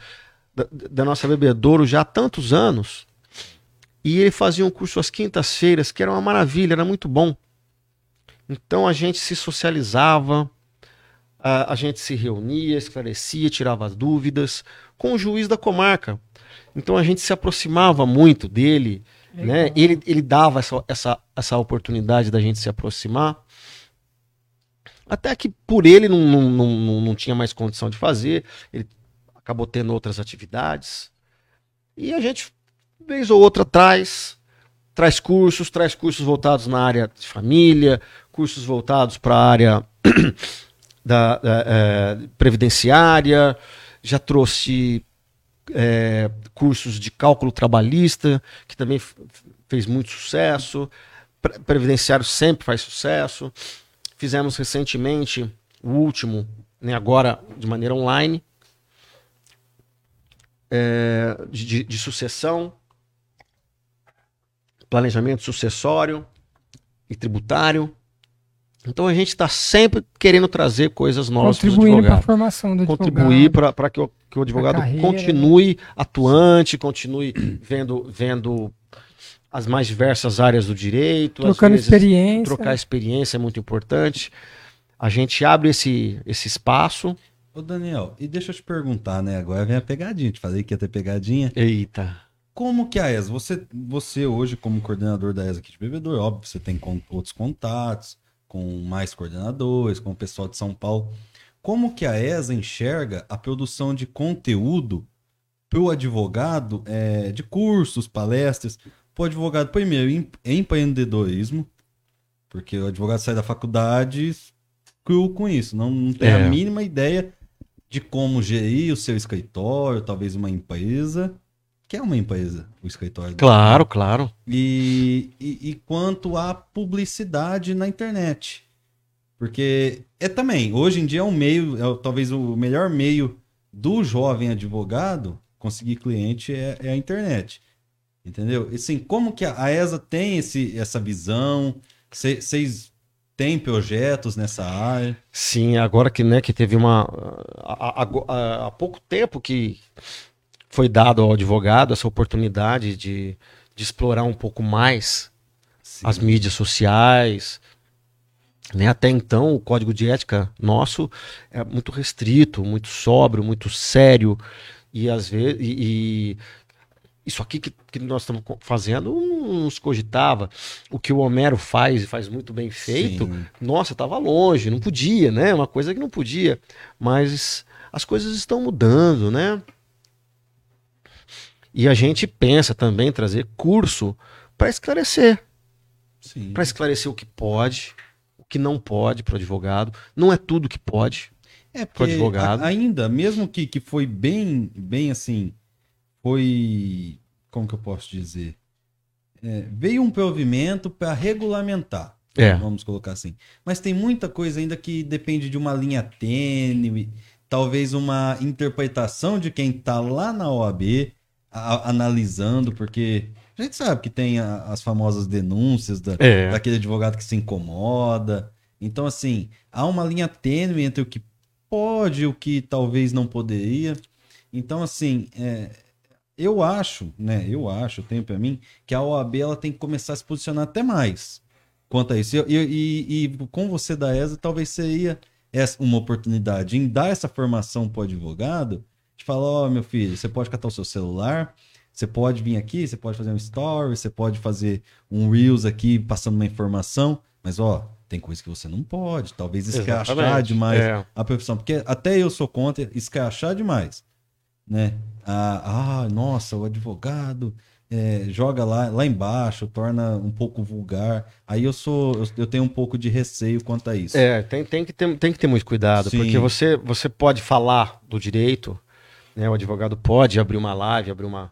da, da nossa bebedouro já há tantos anos. E ele fazia um curso às quintas-feiras, que era uma maravilha, era muito bom. Então a gente se socializava, a, a gente se reunia, esclarecia, tirava as dúvidas com o juiz da comarca. Então a gente se aproximava muito dele, né? Ele, ele dava essa, essa, essa oportunidade da gente se aproximar. Até que por ele não, não, não, não tinha mais condição de fazer, ele acabou tendo outras atividades. E a gente, vez ou outra, traz, traz cursos, traz cursos voltados na área de família, cursos voltados para a área da, da, eh, previdenciária, já trouxe eh, cursos de cálculo trabalhista, que também fez muito sucesso. Pre- Previdenciário sempre faz sucesso. Fizemos recentemente o último, né, agora de maneira online, é, de, de- sucessão, planejamento sucessório e tributário. Então a gente está sempre querendo trazer coisas novas para o Contribuindo para a formação do Contribuir advogado. para que, o- que o advogado continue atuante, continue vendo, vendo as mais diversas áreas do direito. às Trocando vezes, experiência. Trocar experiência é muito importante. A gente abre esse, esse espaço. Ô Daniel, e deixa eu te perguntar, né? Agora vem a pegadinha. Te falei que ia ter pegadinha. Eita. Como que a ESA, você, você hoje como coordenador da ESA aqui de Bebedouro, óbvio, você tem outros contatos com mais coordenadores, com o pessoal de São Paulo. Como que a ESA enxerga a produção de conteúdo para o advogado, é, de cursos, palestras, para o advogado, primeiro, em empreendedorismo, porque o advogado sai da faculdade cru com isso, não, não tem É. a mínima ideia de como gerir o seu escritório, talvez uma empresa, que é uma empresa, o escritório. Claro, claro. E, e, e quanto à publicidade na internet. Porque é também, hoje em dia é um meio, é talvez o melhor meio do jovem advogado conseguir cliente é, é a internet. Entendeu? E assim, como que a ESA tem esse, essa visão? Vocês têm projetos nessa área? Sim, agora que, né, que teve uma. Há pouco tempo que foi dado ao advogado essa oportunidade de, de explorar um pouco mais Sim. as mídias sociais. Né? Até então, o código de ética nosso é muito restrito, muito sóbrio, muito sério. E às vezes. E, e isso aqui que, que nós estamos fazendo não se cogitava. O que o Homero faz e faz muito bem feito, Sim. nossa, estava longe, não podia, né? Uma coisa que não podia. Mas as coisas estão mudando, né? E a gente pensa também em trazer curso para esclarecer para esclarecer o que pode, que não pode para o advogado. Não é tudo que pode. É, pro porque advogado. a- ainda, mesmo que, que foi bem, bem assim, foi, como que eu posso dizer? É, veio um provimento para regulamentar, É. vamos colocar assim. Mas tem muita coisa ainda que depende de uma linha tênue, talvez uma interpretação de quem está lá na OAB a- analisando, porque a gente sabe que tem a- as famosas denúncias da, É. daquele advogado que se incomoda. Então, assim, há uma linha tênue entre o que pode e o que talvez não poderia. Então, assim, é, eu acho, né? Eu acho, tenho para mim, que a OAB ela tem que começar a se posicionar até mais quanto a isso. E, e, e com você da ESA, talvez seria essa uma oportunidade em dar essa formação para o advogado, de falar, ó, oh, meu filho, você pode catar o seu celular, você pode vir aqui, você pode fazer um story, você pode fazer um Reels aqui passando uma informação, mas ó, tem coisa que você não pode, talvez escrachar Exatamente. demais é. a profissão, porque até eu sou contra escrachar demais, né? Ah, ah nossa, o advogado é, joga lá, lá embaixo, torna um pouco vulgar. Aí eu sou, eu, eu, tenho um pouco de receio quanto a isso. É, tem, tem, que, ter, tem que ter muito cuidado, Sim. porque você, você pode falar do direito, né? O advogado pode abrir uma live, abrir uma,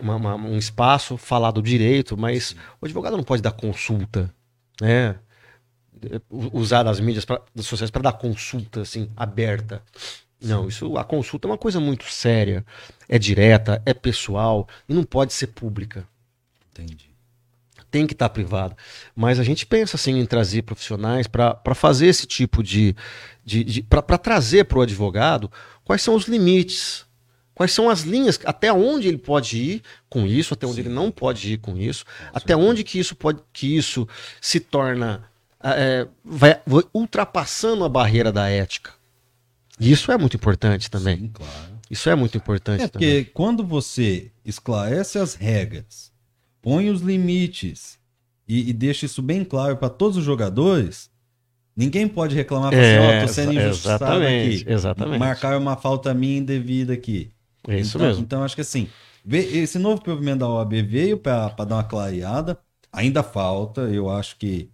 uma, uma, um espaço, falar do direito, mas o advogado não pode dar consulta, né? Usar as mídias pra, sociais para dar consulta assim aberta. Não, isso a consulta é uma coisa muito séria, é direta, é pessoal e não pode ser pública. Entendi. Tem que estar privado. Mas a gente pensa assim em trazer profissionais para fazer esse tipo de. de, de para trazer para o advogado quais são os limites, quais são as linhas, até onde ele pode ir com isso, até onde Sim. ele não pode ir com isso, com até onde que isso pode que isso se torna é, vai, vai ultrapassando a barreira da ética. Isso é muito importante também. Sim, claro. Isso é muito importante é também. Porque quando você esclarece as regras, põe os limites e, e deixa isso bem claro para todos os jogadores, ninguém pode reclamar é, assim, ó, oh, tô sendo injustiçado exatamente, aqui. Exatamente. Marcar uma falta minha indevida aqui. É isso então, mesmo. Então, acho que assim, esse novo provimento da OAB veio para dar uma clareada. Ainda falta, eu acho que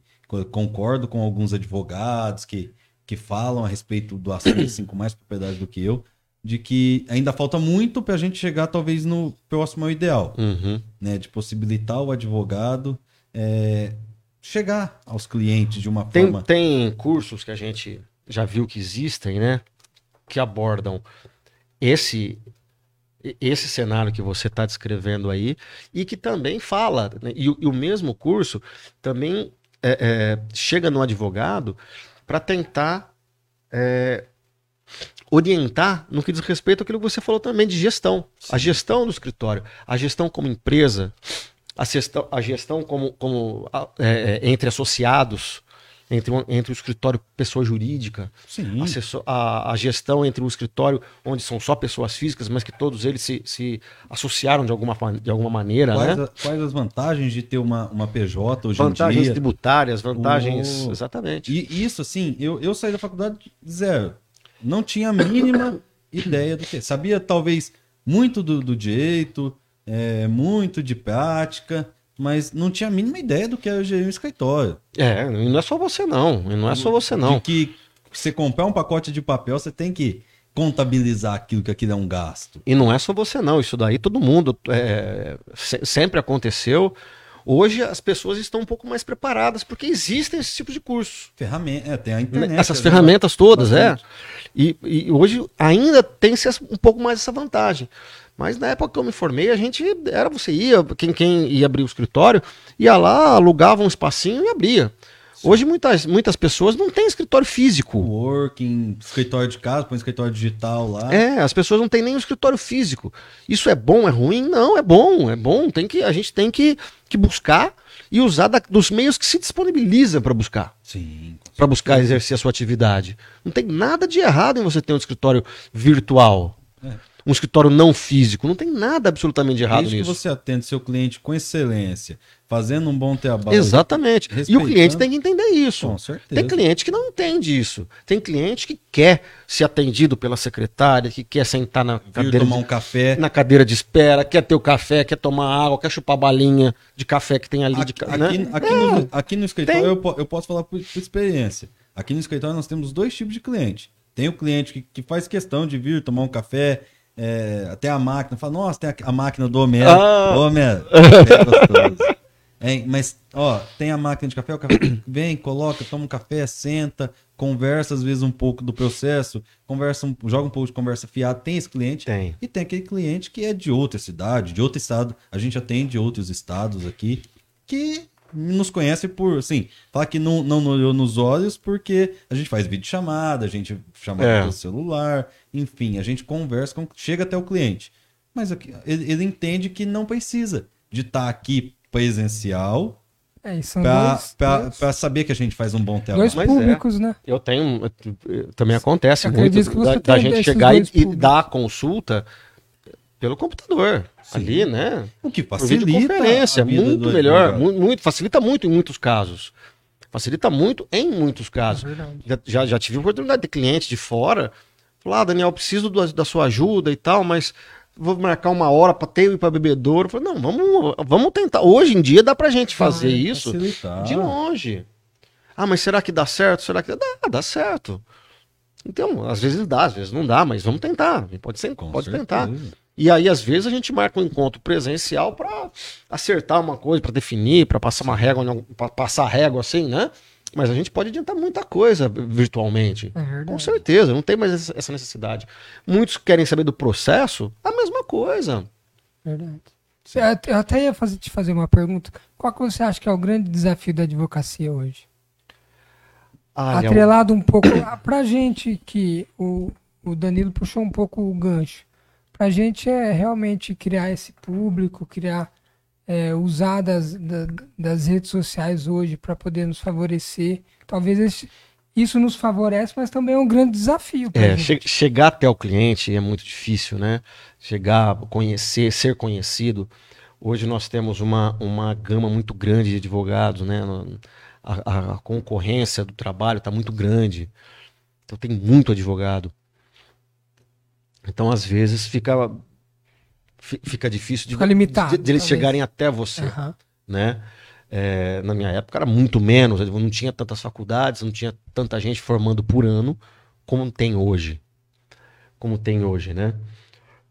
concordo com alguns advogados que que falam a respeito do assunto assim, com mais propriedade do que eu, de que ainda falta muito para a gente chegar talvez no próximo ao ideal, uhum. né? De possibilitar o advogado é, chegar aos clientes de uma tem, forma. Tem cursos que a gente já viu que existem, né? Que abordam esse esse cenário que você está descrevendo aí e que também fala né? e, e, o mesmo curso também é, é, chega no advogado para tentar é, orientar no que diz respeito àquilo que você falou também de gestão. Sim. A gestão do escritório, a gestão como empresa, a gestão, a gestão como, como é, é entre associados, entre, entre o escritório pessoa jurídica, a, a, a, gestão entre o escritório onde são só pessoas físicas, mas que todos eles se, se associaram de alguma, de alguma maneira. Quais, né? a, quais as vantagens de ter uma, uma PJ hoje vantagens em dia? tributárias, vantagens. Exatamente. E isso, assim, eu, eu saí da faculdade zero. Não tinha a mínima ideia do que. Sabia, talvez, muito do, do direito, é, muito de prática mas não tinha a mínima ideia do que era gerir um escritório. É, e não é só você não, e não é só você não. De que você comprar um pacote de papel, você tem que contabilizar aquilo que aquilo é um gasto. E não é só você não, isso daí todo mundo é, sempre aconteceu. Hoje as pessoas estão um pouco mais preparadas porque existem esse tipo de curso. Ferramenta, é, tem a internet. Essas ferramentas todas, é. E, e hoje ainda tem-se um pouco mais essa vantagem. Mas na época que eu me formei, a gente era você ia, quem, quem ia abrir o escritório, ia lá, alugava um espacinho e abria. Sim. Hoje muitas, muitas pessoas não têm escritório físico. Working, escritório de casa, põe escritório digital lá. É, as pessoas não têm nem o escritório físico. Isso é bom, é ruim? Não, é bom, é bom. Tem que, a gente tem que, que buscar e usar da, dos meios que se disponibiliza para buscar. Sim. Para buscar exercer a sua atividade. Não tem nada de errado em você ter um escritório virtual. Um escritório não físico. Não tem nada absolutamente errado Desde nisso. que você atende seu cliente com excelência, fazendo um bom trabalho. Exatamente. E o cliente tem que entender isso. Com certeza. Tem cliente que não entende isso. Tem cliente que quer ser atendido pela secretária, que quer sentar na Vir cadeira tomar de, um café. na cadeira de espera, quer ter o café, quer tomar água, quer chupar balinha de café que tem ali. Aqui, de, aqui, né? aqui, é, no, aqui no escritório eu, eu, posso falar por, por experiência. Aqui no escritório nós temos dois tipos de cliente. Tem o cliente que, que faz questão de vir tomar um café, é, até a máquina, fala, nossa, tem a, a máquina do Homero. Ah. Homero, é gostoso. É, mas, ó, tem a máquina de café, o café vem, coloca, toma um café, senta, conversa às vezes um pouco do processo, conversa, um, joga um pouco de conversa fiada. Tem esse cliente. Tem. E tem aquele cliente que é de outra cidade, de outro estado. A gente atende outros estados aqui que nos conhece por, assim, falar que não, não olhou nos olhos porque a gente faz vídeo chamada, a gente chama é. pelo celular, enfim, a gente conversa, com, chega até o cliente. Mas aqui- ele, ele entende que não precisa de estar aqui presencial É, pra saber que a gente faz um bom trabalho. dois é. públicos, né? Eu tenho. Também acontece Eu muito da, da gente chegar e, e dar a consulta pelo computador. Sim. Ali, né? O que facilita. videoconferência. a Muito do melhor. Muito, facilita muito em muitos casos. Facilita muito em muitos casos. É. Já, já, tive oportunidade de cliente de fora. Falar, ah, Daniel, preciso do- da sua ajuda e tal, mas vou marcar uma hora para ter ir para bebedouro. Falei, não, vamos, vamos tentar. Hoje em dia dá pra gente fazer Vai isso Facilitar. de longe. Ah, mas será que dá certo? Será que dá? Dá, dá certo. Então, às vezes dá, às vezes não dá, mas vamos tentar. Pode, ser, Com pode certeza. tentar. E aí, às vezes, a gente marca um encontro presencial para acertar uma coisa, para definir, para passar uma régua, para passar régua assim, né? Mas a gente pode adiantar muita coisa virtualmente. É. Com certeza, não tem mais essa necessidade. Muitos querem saber do processo, a mesma coisa. Verdade. Eu até ia fazer, te fazer uma pergunta. Qual que você acha que é o grande desafio da advocacia hoje? Atrelado um pouco a- pra gente que o, o Danilo puxou um pouco o gancho. Pra gente é realmente criar esse público, criar, é, usar das, da- das redes sociais hoje para poder nos favorecer. Talvez esse- isso nos favorece, mas também é um grande desafio. É, gente. che- chegar até o cliente é muito difícil, né? Chegar, conhecer, ser conhecido. Hoje nós temos uma, uma gama muito grande de advogados, né? A, a- a concorrência do trabalho está muito grande. Então tem muito advogado. Então, às vezes, fica, fi- fica difícil de, Fica limitado, de, de eles chegarem até você Aham. né? É, na minha época era muito menos, não tinha tantas faculdades, não tinha tanta gente formando por ano como tem hoje. Como tem hoje, né?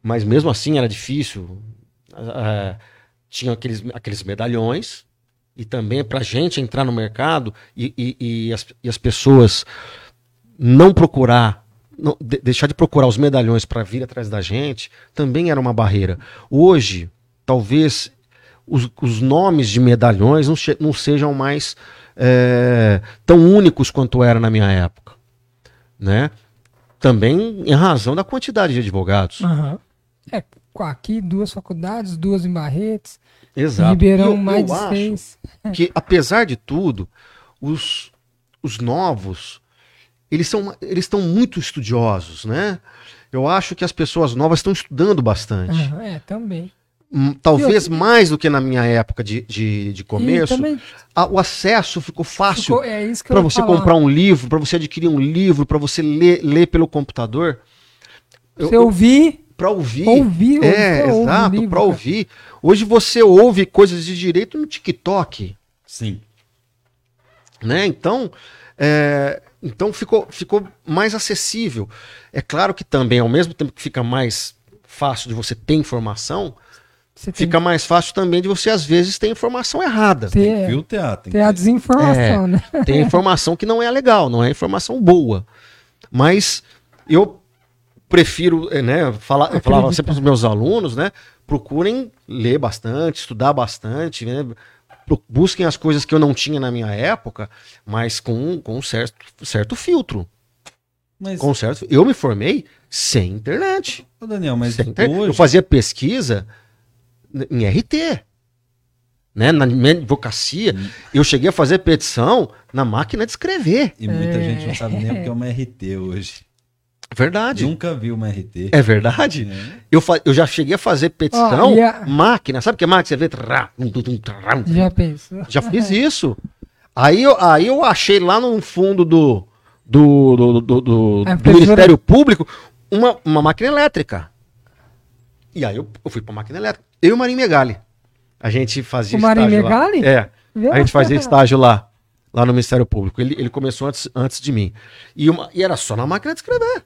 Mas mesmo assim era difícil. Ah, tinha aqueles, aqueles medalhões, e também para a gente entrar no mercado e, e- e as, e as pessoas não procurar, não- de- deixar de procurar os medalhões para vir atrás da gente, também era uma barreira. Hoje, talvez os, os nomes de medalhões não, não sejam mais é, tão únicos quanto era na minha época, né? Também em razão da quantidade de advogados. Aham. É, com aqui duas faculdades, duas em Barretes, Exato. Ribeirão eu- mais eu de acho seis. que apesar de tudo, os, os novos, eles são eles estão muito estudiosos, né? Eu acho que as pessoas novas estão estudando bastante. É, também. Hum, Talvez mais do que na minha época de, de, de começo. também a- o acesso ficou fácil ficou- é isso que eu para você falar. comprar um livro, para você adquirir um livro, para você ler, ler pelo computador. Eu- Você eu- ouvir, Pra ouvir. Ouvir, É, ouve exato, cara. ouvir. Hoje você ouve coisas de direito no TikTok. Sim. né? Então, é, então ficou, ficou mais acessível. É claro que também, ao mesmo tempo que fica mais fácil de você ter informação, você tem fica mais fácil também de você, às vezes, ter informação errada. que ter, Filtrar. Tem ter a que... desinformação, É. né? Tem informação que não é legal, não é informação boa. Mas eu prefiro, eh, né, falar, eu falava sempre para os meus alunos, né, procurem ler bastante, estudar bastante, né, busquem as coisas que eu não tinha na minha época, mas com, com um certo, certo filtro. Mas, Com certo, eu me formei sem internet. ô, Daniel, mas Sem inter- hoje... Eu fazia pesquisa em RT. Né? Na minha advocacia, Hum. eu cheguei a fazer petição na máquina de escrever. E muita É. gente não sabe nem o que é uma RT hoje. Verdade. Nunca viu uma RT. É verdade. É. Eu, fa- eu já cheguei a fazer petição, e a- máquina. Sabe o que é máquina? Você vê. Já pensou? Já fiz isso. Aí eu, aí eu achei lá no fundo do, do, do, do, do- Ministério Público uma, uma máquina elétrica. E aí eu, eu fui pra máquina elétrica. Eu e o Marinho Megali. A gente fazia O Marinho estágio lá. Megali? É. A gente fazia estágio lá. Lá no Ministério Público. Ele, ele começou antes, antes de mim. E, uma- e era só na máquina de escrever.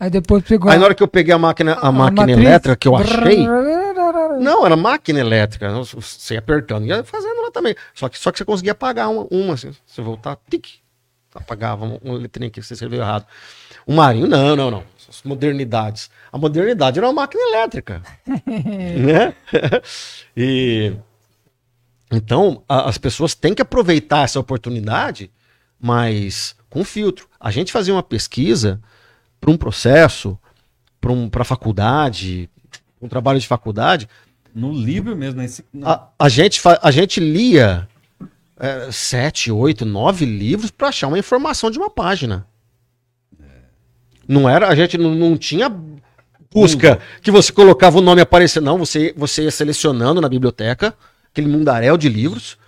Aí depois pegou Aí na hora que eu peguei a máquina, a máquina matriz. elétrica que eu achei. Não, era máquina elétrica. Você ia apertando, ia fazendo lá também. Só que, só que você conseguia apagar uma, uma assim, você voltar, tic, apagava um, um letrinho que você escreveu errado. O Marinho, não, não, não. As modernidades. A modernidade era uma máquina elétrica. né? e então a- as pessoas têm que aproveitar essa oportunidade, mas com filtro. A gente fazia uma pesquisa para um processo, para um, a faculdade, um trabalho de faculdade, No livro mesmo, nesse. a, a gente, a gente lia é, sete, oito, nove livros para achar uma informação de uma página. Não era, a gente não, não tinha busca que você colocava o nome aparecia. Não, você, você ia selecionando na biblioteca, aquele mundaréu de livros.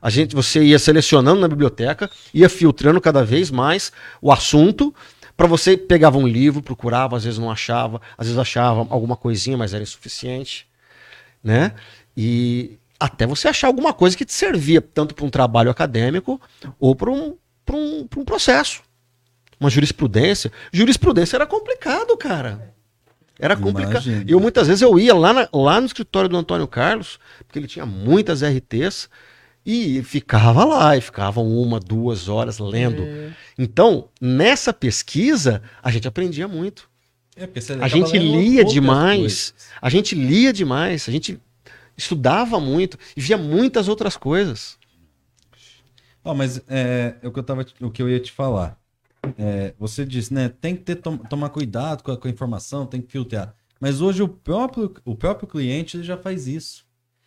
A gente, você ia selecionando na biblioteca, ia filtrando cada vez mais o assunto. Para você pegava um livro, procurava, às vezes não achava, às vezes achava alguma coisinha, mas era insuficiente né? E até você achar alguma coisa que te servia tanto para um trabalho acadêmico ou para um, pra um, pra um processo. Uma jurisprudência. Jurisprudência era complicado, cara. Era complicado. Imagino. Eu muitas vezes eu ia lá, na- lá no escritório do Antônio Carlos, porque ele tinha muitas RTs, e ficava lá, e ficavam uma, duas horas lendo. É. Então, nessa pesquisa, a gente aprendia muito. É, A gente lia demais. A gente lia demais. A gente estudava muito e via muitas outras coisas. Ó, mas é, é o, que eu tava, o que eu ia te falar. É, você disse, né? Tem que ter, tom- tomar cuidado com a, com a informação, tem que filtrar. Mas hoje o próprio, o próprio cliente ele já faz isso.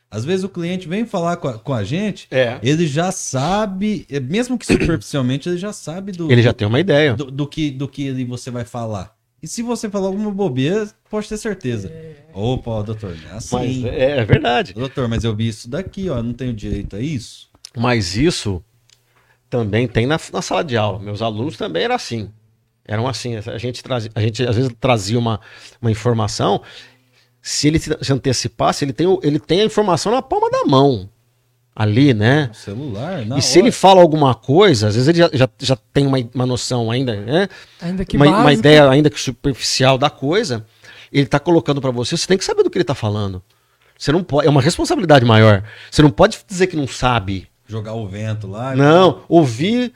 Às vezes o cliente vem falar com a, com a gente, É. ele já sabe, é, mesmo que superficialmente, ele já sabe do, Ele já tem uma ideia. do, do que, do que ele, você vai falar. E se você falar alguma bobeira, pode ter certeza. Opa, ó, doutor, é Mas assim. é, é verdade. Doutor, mas eu vi isso daqui, ó, não tenho direito a isso. Mas isso também tem na, na sala de aula. Meus alunos também eram assim. Eram assim. A gente, trazia, a gente às vezes trazia uma, uma informação. Se ele se se antecipasse, ele tem, o- ele tem a informação na palma da mão. Ali, né? O celular, e se ele hora. fala alguma coisa, às vezes ele já, já, já tem uma, uma noção ainda, né? Ainda que uma, uma ideia ainda que superficial da coisa, ele tá colocando para você, você tem que saber do que ele tá falando. Você não pode, é uma responsabilidade maior. Você não pode dizer que não sabe. jogar o vento lá. Não, ouvir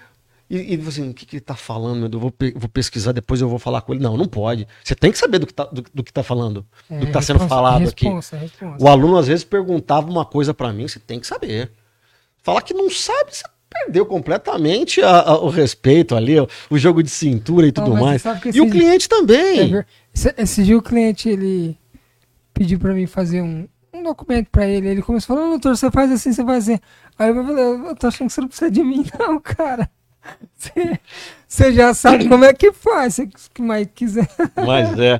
e, e assim, o que, que ele tá falando, eu vou, vou pesquisar, depois eu vou falar com ele. Não, não pode. Você tem que saber do que tá, do, do que tá falando, É, do que tá sendo falado aqui. O aluno às vezes perguntava uma coisa para mim, você tem que saber. Falar que não sabe, você perdeu completamente a- a- o respeito ali, o, o jogo de cintura e tudo você mais. E o cliente É também. ver- esse, esse dia o cliente, ele pediu pra mim fazer um, um documento pra ele. Ele começou a falar, "Ô, doutor, você faz assim, você faz assim. Aí eu falei, eu tô achando que você não precisa de mim, não, cara. Você, já sabe como é que faz, se que mais quiser. Mas é.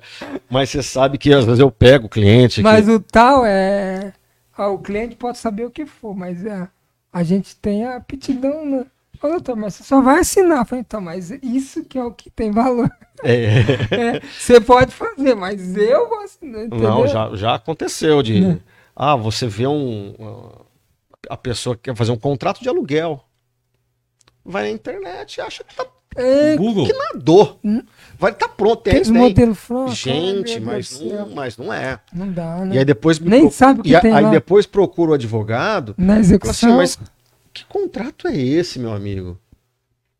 Mas você sabe que às vezes eu pego o cliente. Mas que, o tal é. ah, o cliente pode saber o que for, mas é, a gente tem a aptidão, né? Ô, doutor, mas você só vai assinar. Eu falei, então, mas isso que é o que tem valor. é, É, você pode fazer, mas eu vou assinar. Entendeu? não, já, já aconteceu de. Né? Ah, você vê um. A pessoa que quer fazer um contrato de aluguel. Vai na internet e acha que tá É, Google. que nadou. Vai estar tá pronto. Tem, tem tem. modelos prontos. Gente, meu mas não, mas não é. Não dá, né? E aí depois me Nem sabe o que e a- tem aí lá. depois procura o advogado. Na Fala assim, execução. mas que contrato é esse, meu amigo?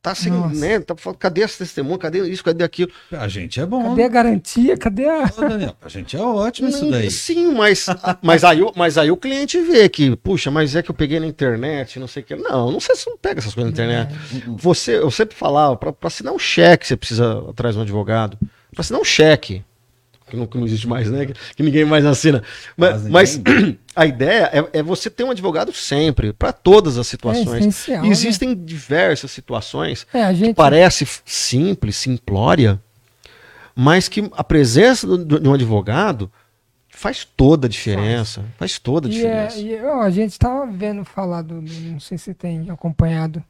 Tá sem, Nossa. né? Tá, falando, cadê essa testemunha? Cadê isso? Cadê aquilo? A gente é bom. Cadê a garantia? Cadê a. Ô, Daniel, a gente é ótimo isso daí. Sim, mas, mas, aí, o- mas aí o cliente vê que, puxa, mas é que eu peguei na internet, não sei o que. Não, não sei se você não pega essas coisas na internet. Você, eu sempre falava, para assinar um cheque, você precisa atrás de um advogado. Para assinar um cheque, que não, que não existe mais, né? Que, que ninguém mais assina. Mas, mas a ideia é, é você ter um advogado sempre, para todas as situações. essencial, E né? existem diversas situações É, a gente. parece f- simples, simplória, mas que a presença de um advogado faz toda a diferença. Faz toda a E, é, diferença. e, ó, a gente tava vendo falar do. Não sei se tem acompanhado.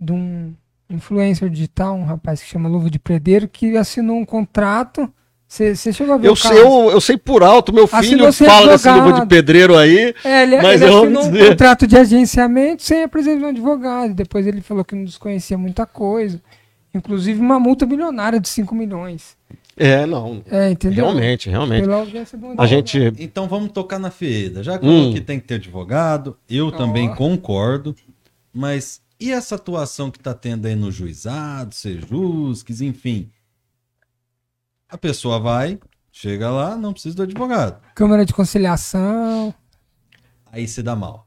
De um influencer digital, um rapaz que chama Luva de Predeiro, que assinou um contrato. Você chegou a ver Eu o sei, eu, eu sei por alto, meu Assinou filho sem fala desse luva de pedreiro aí. É, ele, Mas ele eu assinou ouvi um dizer. contrato de agenciamento sem a presença de um advogado. Depois ele falou que não desconhecia muita coisa. Inclusive uma multa milionária de 5 milhões. É, não. É, entendeu? Realmente, realmente. A gente. Então vamos tocar na ferida. Já Hum. que tem que ter advogado, eu Ó. também concordo, mas e essa atuação que tá tendo aí no juizado, sejusques, enfim? A pessoa vai, chega lá, não precisa do advogado. Câmara de conciliação. Aí se dá mal.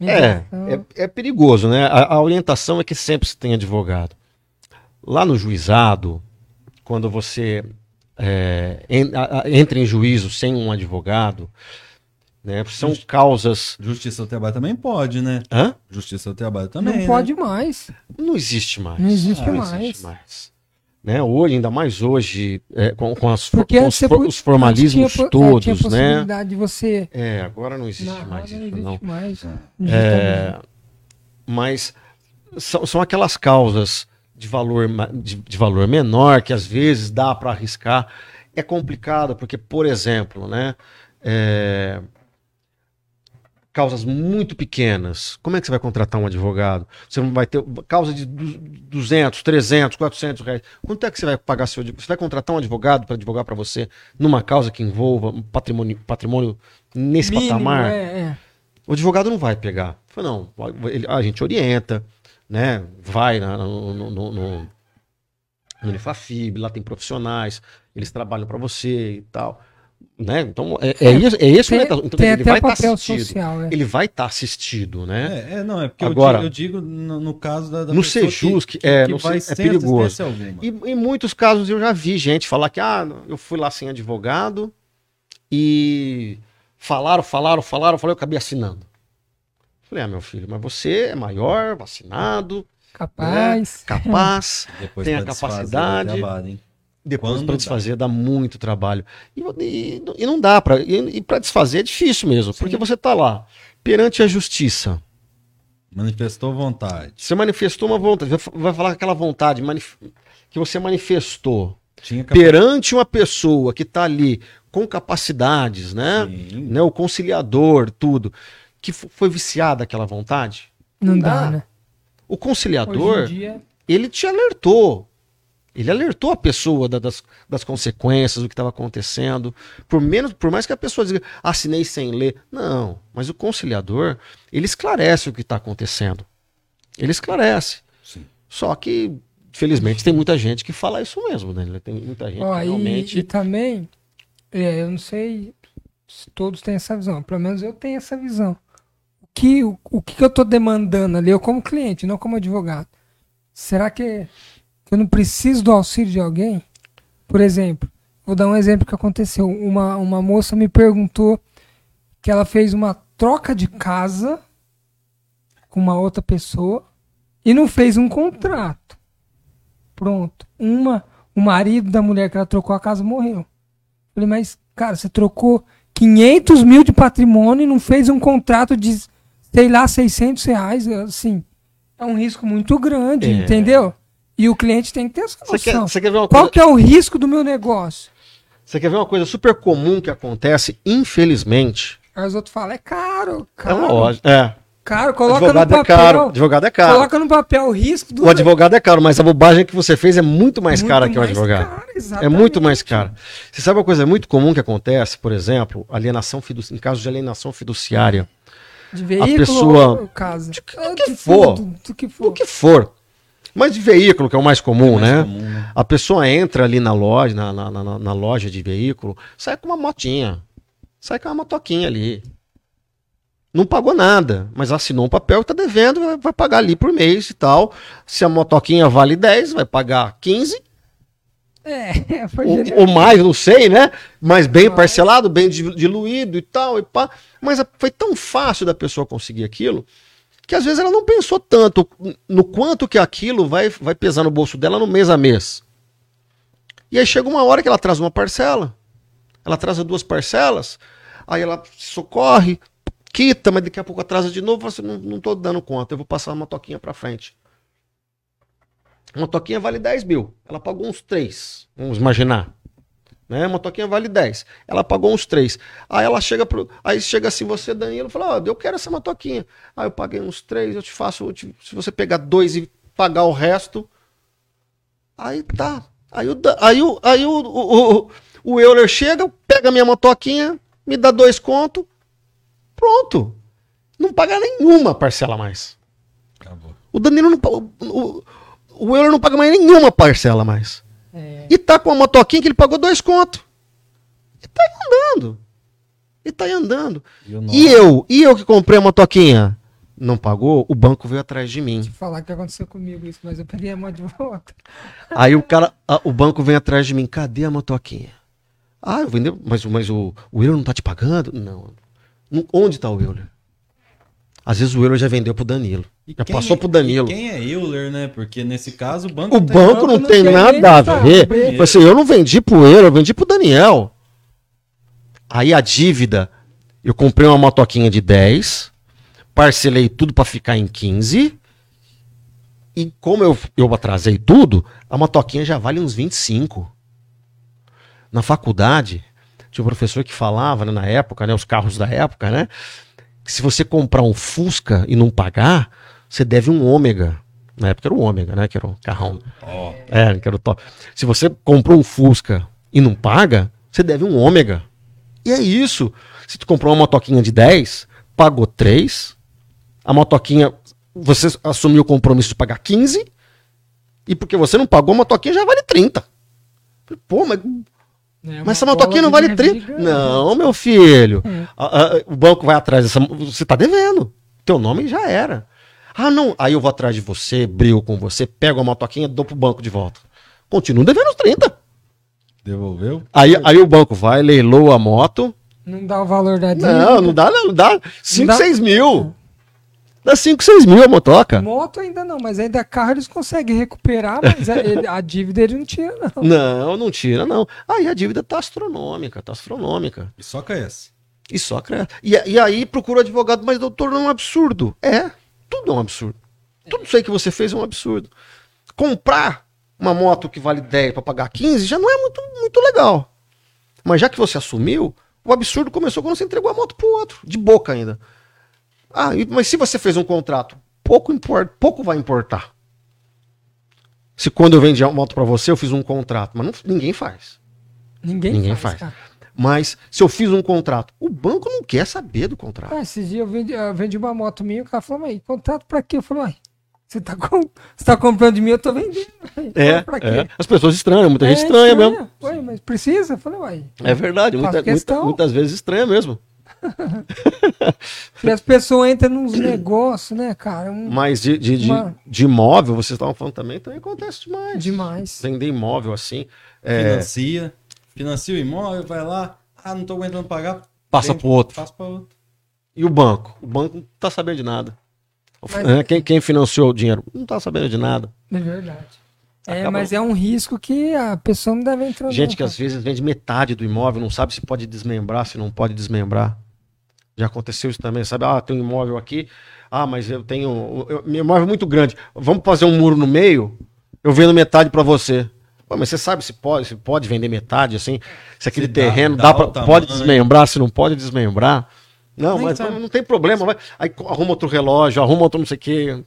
É, é, é perigoso, né? A, a orientação é que sempre se tem advogado. Lá no juizado, quando você é, en- a- a- entra em juízo sem um advogado, né? São causas. Justiça do trabalho também pode, né? Hã? Justiça do trabalho também. não né? pode mais. Não existe mais. Não existe Não mais. existe mais. Né? Hoje, ainda mais hoje, é, com, com as, Porque com os, for- os formalismos tinha, é, todos, tinha né? possibilidade de você. É, agora não existe mais não isso, existe não. mais. É, mas são, são aquelas causas de valor, de, de valor menor que às vezes dá para arriscar. É complicado, porque, por exemplo, né, é, causas muito pequenas, como é que você vai contratar um advogado? Você não vai ter causa de du- 200, 300, 400 reais. Quanto é que você vai pagar seu advogado? Você vai contratar um advogado para advogar para você numa causa que envolva um patrimônio, patrimônio nesse Mínimo, patamar? é, é. O advogado não vai pegar. Fala, não, a gente orienta, né? Vai na- no, no, no, no, no Unifafib, lá tem profissionais, eles trabalham para você e tal. Né? Então, é, é, isso, é esse o Tem, método. Então, tem ele até vai assistido. social. É. Ele vai estar assistido, né? É, é, não, é porque Agora- eu digo, eu digo no, no caso da, da No Sejus, que, que- é, que no vai Se- é sem perigoso. assistência alguma. E em muitos casos eu já vi gente falar que ah, eu fui lá sem advogado e falaram, falaram, falaram, falei, eu acabei assinando. Falei, ah, meu filho, mas você é maior, vacinado, Capaz. capaz, Depois tem a desfazer, capacidade. Depois para desfazer dá muito trabalho. E, e- e não dá para e, para desfazer é difícil mesmo, porque você tá lá perante a justiça. Manifestou vontade. Você manifestou uma vontade, vai fa- vai falar que aquela vontade manif- que você manifestou Tinha capa- perante uma pessoa que está ali com capacidades, né? Sim. né? O conciliador, tudo, que foi viciada aquela vontade. Não dá. dá, né? O conciliador, dia, ele te alertou. Ele alertou a pessoa da- das, das consequências do que estava acontecendo. Por menos, por mais que a pessoa diga, assinei sem ler. Não, mas o conciliador, ele esclarece o que está acontecendo. Ele esclarece. Sim. Só que, felizmente, tem muita gente que fala isso mesmo, né? Tem muita gente ó, que e- realmente. e, também, é, eu não sei se todos têm essa visão, pelo menos eu tenho essa visão. O que, o, o que eu tô demandando ali, eu como cliente, não como advogado? Será que eu não preciso do auxílio de alguém? Por exemplo, vou dar um exemplo que aconteceu. Uma, uma moça me perguntou que ela fez uma troca de casa com uma outra pessoa e não fez um contrato. Pronto. Uma, o marido da mulher que ela trocou a casa morreu. Falei, mas, cara, você trocou 500 mil de patrimônio e não fez um contrato de, sei lá, 600 reais. Assim, é um risco muito grande, É. entendeu? E o cliente tem que ter essa Você quer, noção. você quer ver uma Qual coisa? que é o risco do meu negócio? Você quer ver uma coisa super comum que acontece, infelizmente? Aí os outros falam, é caro, É caro. uma loja. É. Caro, coloca advogado no é papel. caro. Advogado é caro. Coloca no papel o risco do O advogado é caro, mas a bobagem que você fez é muito mais Muito cara que o mais advogado. caro, é muito mais cara. Você sabe uma coisa muito comum que acontece, por exemplo, alienação fidu... em caso de alienação fiduciária, De veículo pessoa- ou casa? De que- Ah, do que de for. tudo, do que o for. que for. Mas de veículo, que é o mais comum, Mais né? comum, né? A pessoa entra ali na loja, na, na, na- na loja de veículo, sai com uma motinha. Sai com uma motoquinha ali. Não pagou nada, mas assinou um papel que tá devendo, vai, pagar ali por mês e tal. Se a motoquinha vale 10, vai pagar 15, É, foi ou, ou mais, não sei, né? Mas bem Mas- parcelado, bem di- diluído e tal, e pá. Mas a- foi tão fácil da pessoa conseguir aquilo que às vezes ela não pensou tanto no quanto que aquilo vai, vai pesar no bolso dela no mês a mês. E aí chega uma hora que ela traz uma parcela, ela traz duas parcelas, aí ela socorre, quita, mas daqui a pouco atrasa de novo, você não, não tô dando conta, eu vou passar uma toquinha pra frente. Uma toquinha vale 10 mil. Ela pagou uns 3. Vamos imaginar. Né? Uma toquinha vale 10. Ela pagou uns 3. Aí ela chega pro. Aí chega assim, você, Danilo, fala: Ó, eu quero essa motoquinha. Aí eu paguei uns 3, eu te faço. eu te- se você pegar dois e pagar o resto. Aí tá. Aí o, aí o, aí o, o, o, o Euler chega, pega a minha motoquinha, me dá dois conto. Pronto. Não paga nenhuma parcela mais. Acabou. O Danilo não. O, o, o Euler não paga mais nenhuma parcela mais. É, E tá com a motoquinha que ele pagou dois contos. E tá aí andando. E tá aí andando. E, E eu? E eu que comprei a motoquinha? não pagou, o banco veio atrás de mim. Te falar que aconteceu comigo isso, mas eu peguei a mão de volta. Aí o cara, a- o banco vem atrás de mim, cadê a motoquinha? Ah, eu vendeu, mas, mas o, o Euler não tá te pagando? Não. Não- Onde tá o Euler? Às vezes o Euler já vendeu pro Danilo. E Já passou é- pro Danilo. e Quem é Euler, né? Porque nesse caso o banco. O tem- banco não tem nada a saber. ver. Falei assim, eu não vendi pro Euler, eu vendi pro Daniel. Aí a dívida, eu comprei uma motoquinha de 10, parcelei tudo pra ficar em 15. E como eu, eu atrasei tudo, a motoquinha já vale uns 25. Na faculdade, tinha um professor que falava, né, na época, né, os carros da época, né, se você comprar um Fusca e não pagar, você deve um ômega. Na época era o ômega, né, que era o carrão. Ó, É, que era o top. Se você comprou um Fusca e não paga, você deve um ômega. E é isso. Se tu comprou uma motoquinha de 10, pagou 3, a motoquinha, você assumiu o compromisso de pagar 15, e porque você não pagou, a motoquinha já vale 30. Pô, mas, É mas essa motoquinha não vale 30. Não, meu filho. É. A- a- o banco vai atrás dessa. Você tá devendo. Teu nome já era. Ah, não. Aí eu vou atrás de você, brigo com você, pego a motoquinha, dou pro banco de volta. Continuo devendo os 30. devolveu? Aí, aí o banco vai, leiloa a moto. Não dá o valor da dívida. Não, não dá, não. Dá 5, dá- 6 mil. Dá 5, 6 mil a motoca. Moto ainda não, mas ainda carro eles conseguem recuperar, mas a, ele- a dívida ele não tira, não. Não, não tira, não. Aí a dívida tá astronômica, tá astronômica. E só cresce. E só cresce. E, e aí procura o advogado, mas doutor, não é um absurdo. É, tudo é um absurdo. Tudo isso aí que você fez é um absurdo. Comprar uma moto que vale 10 para pagar 15 já não é muito, muito legal. Mas já que você assumiu, o absurdo começou quando você entregou a moto pro outro, de boca ainda. Ah, mas se você fez um contrato, pouco, import, pouco vai importar. Se quando eu vendi a moto para você, eu fiz um contrato, mas não- ninguém faz. Ninguém, Ninguém faz, faz. Mas se eu fiz um contrato, o banco não quer saber do contrato. Ah, esses dias eu vendi, eu vendi uma moto minha, o cara falou, mas contrato pra quê? Eu falei, uai, você tá, com, você tá comprando de mim, eu tô vendendo. É, é. As pessoas estranham, muita gente É, estranha mesmo. Ué, mas precisa? Eu falei, uai. É verdade, muita- muita- muitas vezes estranha mesmo. E as pessoas entram nos negócios, né, cara? Um, Mas de, de, de, Uma- de imóvel, vocês estavam falando também, também acontece demais. demais. Vender imóvel assim, é, Financia. Financia o imóvel, vai lá. Ah, não tô aguentando pagar. passa pro outro. Passa pra outro. E o banco? O banco não tá sabendo de nada. Mas- É, quem, quem financiou o dinheiro não tá sabendo de nada. É verdade. É, mas é um risco que a pessoa não deve entrar. Gente não, que às vezes vende metade do imóvel, não sabe se pode desmembrar, se não pode desmembrar. Já aconteceu isso também, sabe? Ah, tem um imóvel aqui. Ah, mas eu tenho. eu- meu imóvel é muito grande. Vamos fazer um muro no meio? Eu vendo metade pra você. Pô, mas você sabe se pode, se pode vender metade, assim? Se aquele Se dá- terreno dá dá, pra, pode desmembrar, se não pode desmembrar. Não, Nem mas sabe. não tem problema. Vai. Aí arruma outro relógio, arruma outro não sei o quê.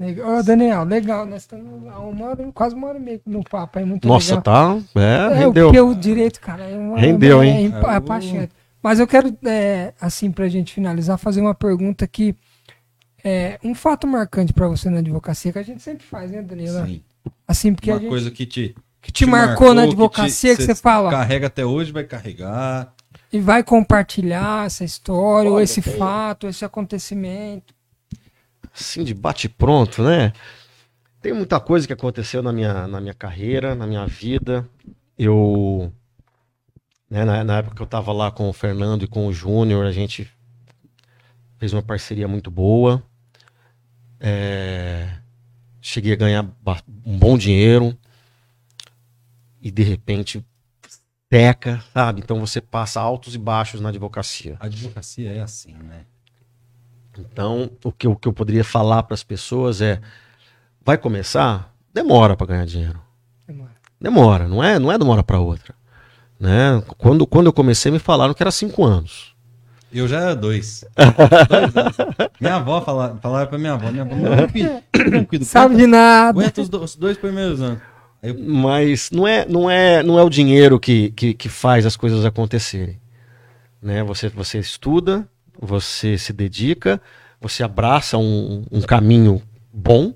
Ô, Daniel, legal. Nós estamos há uma hora, quase uma hora e meia no papo. É muito Nossa, legal. tá. É, É, rendeu. porque o direito, cara, é uma, Rendeu, é, hein? É, É, é apaixonante. Mas eu quero, é, assim, pra gente finalizar, fazer uma pergunta que é um fato marcante pra você na advocacia, que a gente sempre faz, né, Danilo? Sim. Assim, porque a Uma gente coisa que te, que te, marcou, na que te- advocacia, que, cê você fala Carrega até hoje, vai carregar. e vai compartilhar essa história, ou Olha, esse tem- fato, esse acontecimento. assim de bate pronto, né? Tem muita coisa que aconteceu na minha, na minha carreira, na minha vida. Eu, né, na, na época que eu tava lá com o Fernando e com o Júnior, a gente fez uma parceria muito boa. É, cheguei a ganhar um bom dinheiro e de repente seca, sabe? Então você passa altos e baixos na advocacia. A advocacia é assim, né? Então, o que, eu- o que eu poderia falar para as pessoas é: vai começar? Demora para ganhar dinheiro. Demora, não é, não é de uma hora para outra. Né? Quando, quando eu comecei, me falaram que era cinco anos. Eu já era dois. Dois anos. minha avó falava, falava pra minha avó, minha avó, não, filho, tranquilo, Sabe de nada. aguenta os, do- os dois primeiros anos. Eu, Mas não é, não é, não é o dinheiro que, que, que faz as coisas acontecerem. Né? Você, você estuda, você se dedica, você abraça um, um caminho bom,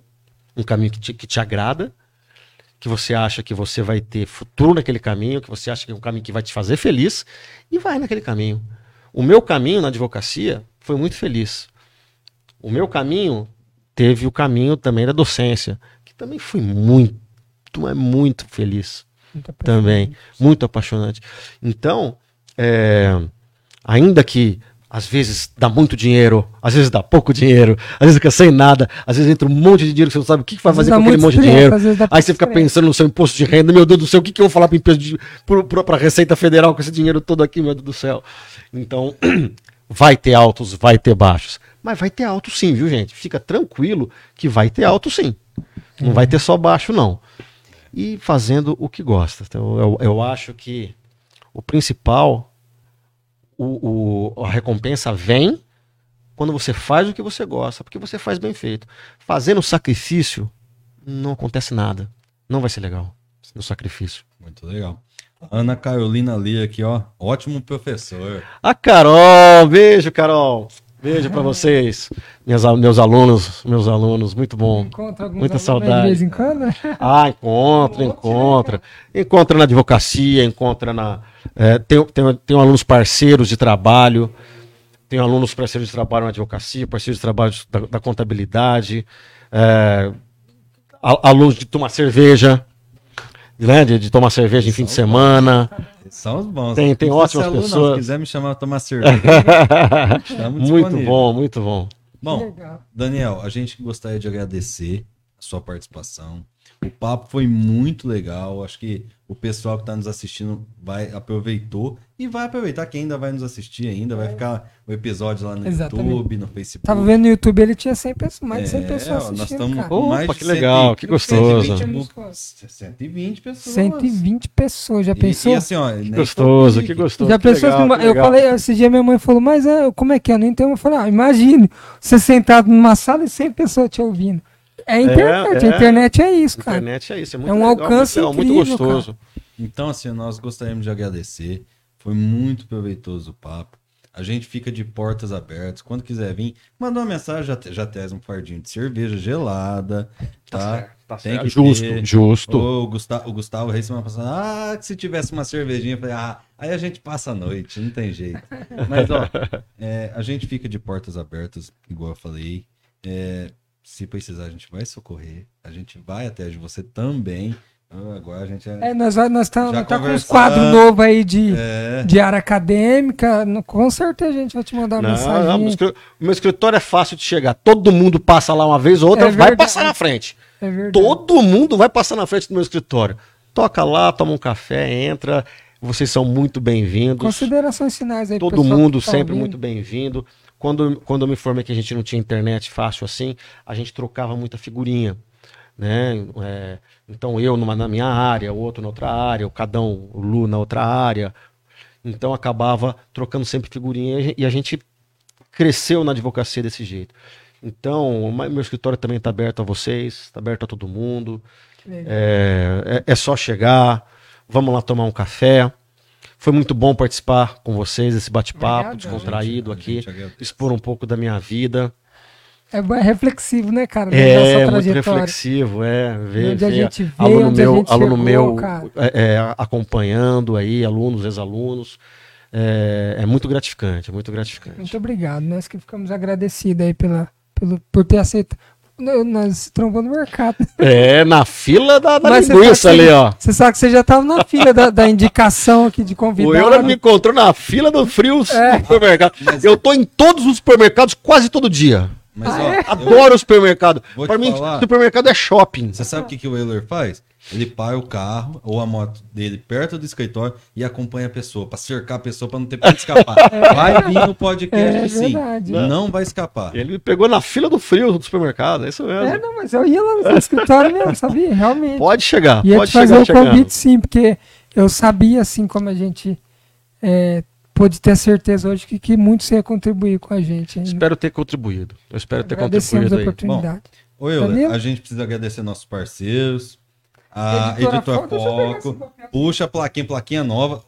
um caminho que te, que te agrada, que você acha que você vai ter futuro naquele caminho, que você acha que é um caminho que vai te fazer feliz, e vai naquele caminho. O meu caminho na advocacia foi muito feliz. o meu caminho teve o caminho também da docência, que também fui muito, é muito feliz Muito também, muito apaixonante. Então, é, ainda que às vezes dá muito dinheiro, às vezes dá pouco dinheiro, às vezes fica sem nada, às vezes entra um monte de dinheiro que você não sabe o que que vai fazer com aquele monte de dinheiro. às vezes dá Aí você fica pensando no seu imposto de renda, meu Deus do céu, o que, que eu vou falar para a Receita Federal com esse dinheiro todo aqui, meu Deus do céu. Então, vai ter altos, vai ter baixos. Mas vai ter alto sim, viu, gente? Fica tranquilo que vai ter alto sim. Não vai ter só baixo, não. E fazendo o que gosta. Então, eu, eu acho que o principal, o, o- a recompensa vem quando você faz o que você gosta, porque você faz bem feito. Fazendo sacrifício, não acontece nada. Não vai ser legal no sacrifício. Muito legal. Ana Carolina Lee aqui, ó. Ótimo professor. A Carol, beijo, Carol. Beijo pra vocês, minhas, meus alunos, meus alunos, muito bom. Encontra alguns Muita saudade. De vez em quando. Ah, encontra, encontra. Encontra na advocacia, encontra na. É, tem, tem, tem alunos parceiros de trabalho, tem alunos parceiros de trabalho na advocacia, parceiros de trabalho da, da contabilidade, é, alunos de tomar cerveja, né, de, de tomar cerveja em fim de semana. São os bons. Tem- tem ótimas aluno, pessoas. Se quiser me chamar pra tomar cerveja, muito bom, muito bom. Bom. Daniel, a gente gostaria de agradecer a sua participação. O papo foi muito legal. Acho que o pessoal que está nos assistindo vai aproveitou e vai aproveitar quem ainda vai nos assistir ainda. Vai ficar o episódio lá no Exatamente. YouTube, no Facebook. Tava vendo no YouTube, ele tinha 100 pessoas, mais de 100 É, pessoas ó, nós assistindo, estamos cara. com mais Opa, de que legal, 100, que gostoso. 120, 120 pessoas. 120 pessoas, já E- pensou? E, assim, ó, nem Gostoso, foi que gostoso. já que pensou legal, que que eu legal. falei, esse dia minha mãe falou, mas ah, como é que é? Eu não entendo. Eu falei, ah, imagine, você sentado numa sala e 100 pessoas te ouvindo. É a internet, é. a internet é isso, cara. Internet é isso, é muito É um legal, alcance muito, legal, muito incrível, gostoso. Então, assim, nós gostaríamos de agradecer. Foi muito proveitoso o papo. A gente fica de portas abertas. Quando quiser vir, manda uma mensagem, já, te- já traz um fardinho de cerveja gelada, tá? Tá Tem certo. que justo, ter. justo. O Gustavo, o Gustavo Reis semana passada, ah, que se tivesse uma cervejinha, eu falei, ah, aí a gente passa a noite, não tem jeito. Mas, ó, é, a gente fica de portas abertas, igual eu falei. É, se precisar, a gente vai socorrer. A gente vai até de você também. Ah, Agora a gente é. É, nós nós estamos Já tá com uns quadros novos aí de, É. de área acadêmica. no- Com certeza a gente vai te mandar uma Não, mensagem. não, meu escri- o meu escritório é fácil de chegar. Todo mundo passa lá uma vez ou outra, É vai verdade. passar na frente. É verdade. Todo mundo vai passar na frente do meu escritório. Toca lá, toma um café, entra. Vocês são muito bem-vindos. Considerações finais aí Todo mundo tá sempre ouvindo. muito bem-vindo. Quando, quando eu me formei que a gente não tinha internet fácil assim, a gente trocava muita figurinha. Né? É, então eu numa, na minha área, o outro na outra área, o Cadão, o Lu na outra área. Então acabava trocando sempre figurinha e a gen- a gente cresceu na advocacia desse jeito. Então, meu escritório também está aberto a vocês, está aberto a todo mundo. É, é- é só chegar, vamos lá tomar um café. Foi muito bom participar com vocês, esse bate-papo descontraído A aqui, gente expor um pouco da minha vida. É, é reflexivo, né, cara? É, muito reflexivo, é. Ver, Onde a ver gente veio, aluno onde a meu, gente aluno chegou, meu cara. é, é, acompanhando aí, alunos, ex-alunos. É, é muito gratificante, é muito gratificante. Muito obrigado. Nós que ficamos agradecidos aí pela, pelo, por ter aceito. Nós- Nós trombamos no mercado. É, na fila da, da Mas você linguiça sabe que- ali, ó. Você sabe que você já estava na fila da, da indicação aqui de O convidado. Euler me encontrou na fila do frio É. supermercado. Eu tô em todos os supermercados quase todo dia. Mas, Ah, ó, é? eu- Adoro o supermercado. Para mim, falar. supermercado é shopping. Você sabe o que, que o Euler faz? Ele para o carro ou a moto dele perto do escritório e acompanha a pessoa, pra cercar a pessoa pra não ter pra onde escapar. Vai vir no podcast É sim. verdade. Não vai escapar. Ele me pegou na fila do frio do supermercado, é isso mesmo. É, não, mas eu ia lá no escritório mesmo, sabia? Realmente. Pode chegar, Ia pode te fazer chegar o chegando. convite sim, porque eu sabia, assim, como a gente é, pôde ter certeza hoje que, que muito você ia contribuir com a gente. ainda. Espero ter contribuído. Eu espero ter Agradecemos a contribuído aí. oportunidade. Ô, Euler, a gente precisa agradecer nossos parceiros. A Editora Editora Foco, eu esse Foco. papel. Puxa a plaquinha, plaquinha nova.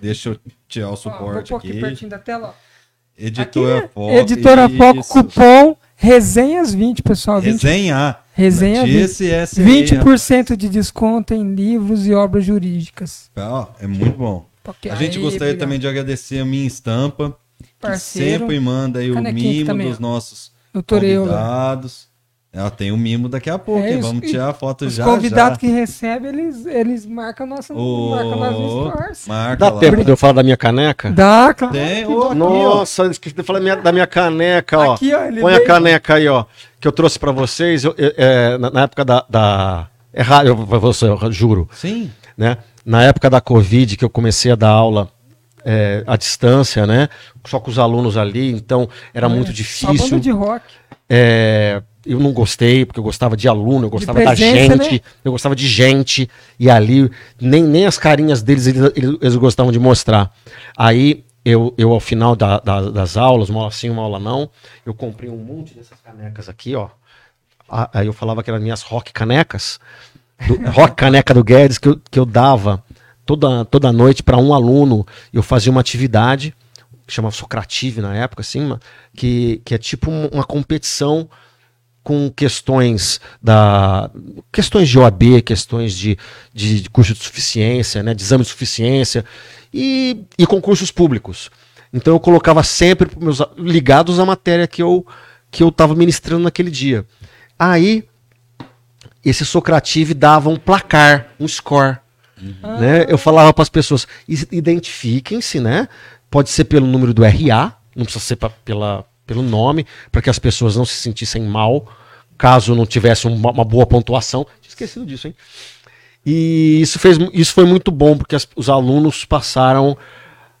Deixa eu tirar o Ó, vou suporte aqui aqui. pertinho da tela. ó. Editora Aqui, Foco. Editora Foco, isso. cupom Resenhas 20, pessoal. 20, Resenha. Resenha Mete 20. esse S aí, 20% de desconto em livros e obras jurídicas. Ó, é muito bom. Porque A gente aí, gostaria obrigado. também de agradecer a minha estampa, que Parceiro. sempre manda aí o mimo dos nossos Doutor convidados. Ela tem o mimo daqui a pouco, É, hein? os- Vamos tirar a foto Os já. convidados já. que recebem, eles, eles marcam nossa, marcam nossas Ô, stories. marca Dá lá. tempo de eu falar da minha caneca? Dá, claro. Tem, ô, aqui, Nossa, esqueci de falar minha- da minha caneca, ó. Aqui, ó, ele Põe a veio- caneca aí, ó, que eu trouxe pra vocês. eu- eu- é, na, na época da. da... É raro, você, eu juro. Sim. né? Na época da Covid, que eu comecei a dar aula é, à distância, né? Só com os alunos ali, então era muito Só difícil. banda de rock. É, eu não gostei, porque eu gostava de aluno, eu gostava da presença, gente, né? eu gostava de gente, e ali nem, nem as carinhas deles eles, eles, gostavam de mostrar. Aí eu, eu ao final da- da- das aulas, uma aula sim, uma aula não, eu comprei um monte dessas canecas aqui, ó. Aí eu falava que eram minhas rock canecas, do, rock caneca do Guedes, que eu, que eu dava toda, toda noite para um aluno, eu fazia uma atividade, que chamava Socrative na época, assim, que, que é tipo um- uma competição com questões da questões de OAB, questões de, de, de curso de suficiência, né, de exame de suficiência e, e concursos públicos. Então eu colocava sempre meus ligados à matéria que eu que eu estava ministrando naquele dia. Aí esse Socrative dava um placar, um score. Né? Eu falava para as pessoas, "Is- identifiquem-se, né? Pode ser pelo número do RA, não precisa ser pra- pela, pelo nome, para que as pessoas não se sentissem mal, caso não tivesse uma, uma boa pontuação. Tinha esquecido disso, hein? E isso, fez, isso foi muito bom, porque as- os alunos passaram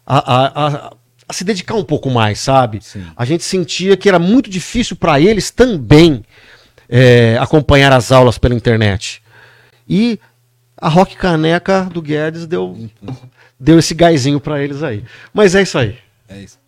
a, a- a- a se dedicar um pouco mais, sabe? Sim. A gente sentia que era muito difícil para eles também é, acompanhar as aulas pela internet. E a Rock Caneca do Guedes deu, deu esse gásinho para eles aí. Mas é isso aí. É isso.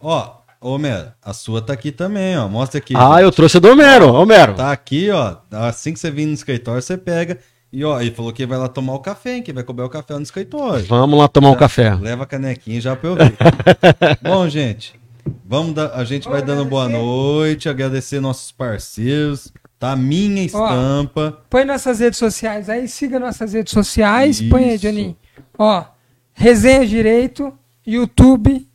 Ó, Homero, a sua tá aqui também, ó. Mostra aqui. Ah, eu trouxe a do Homero. Homero. Tá aqui, ó. Assim que você vir no escritório, você pega. E ó, ele falou que vai lá tomar o café, hein? Que vai cobrar o café no escritório. Vamos lá tomar um café. Leva a canequinha já pra eu ver. Bom, gente, vamos dar, a gente vai dando boa noite, agradecer nossos parceiros, tá? Minha estampa. Põe nossas redes sociais aí, siga nossas redes sociais. Põe aí, Isso. Johnny. Ó, Resenha Direito, YouTube,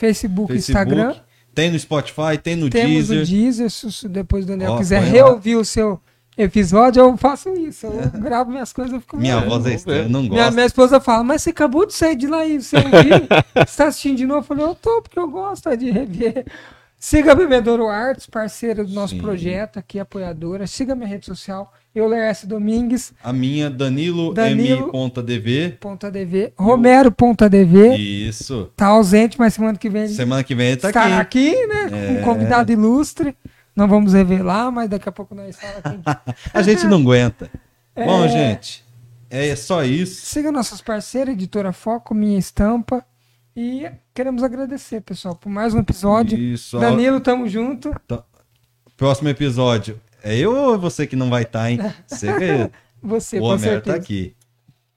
Facebook, Facebook. Instagram. Tem no Spotify, tem no Temos Deezer. o Deezer, se depois o Daniel Ó, quiser põe lá. reouvir o seu episódio, eu faço isso. Eu gravo minhas coisas, eu fico Minha vendo. voz é estranha, não Minha, gosto. minha esposa fala, mas você acabou de sair de lá e você ouviu? você tá assistindo de novo? Eu falei, eu tô, porque eu gosto é de rever. Siga a Bebedouro Artes, parceira do nosso Sim. projeto, aqui apoiadora. Siga minha rede social, Euler S. Domingues, A minha, Danilo, Danilo. M.DV. ponto .dv, Romero.dv. Isso. Tá ausente, mas semana que vem Semana que vem ele tá estará aqui. aqui, né? Com É. um convidado ilustre. Não vamos revelar, mas daqui a pouco nós falamos aqui. A gente não aguenta. É. Bom, gente, é só isso. Siga nossos parceiros, Editora Foco, Minha Estampa. E queremos agradecer, pessoal, por mais um episódio. Isso. ó. Danilo, tamo junto. Próximo episódio. É eu ou você que não vai estar, hein? Segredo. Você, o Homero tá aqui.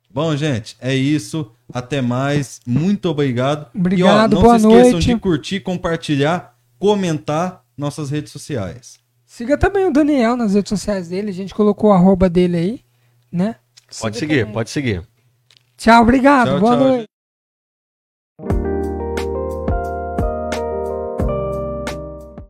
Bom, gente, é isso. Até mais. Muito obrigado. Obrigado, e, ó, não boa se esqueçam noite. de curtir, compartilhar, comentar nossas redes sociais. Siga também o Daniel nas redes sociais dele. A gente colocou o arroba dele aí, né? Pode Siga seguir, também. pode seguir. Tchau, obrigado. Tchau, boa tchau, noite. gente.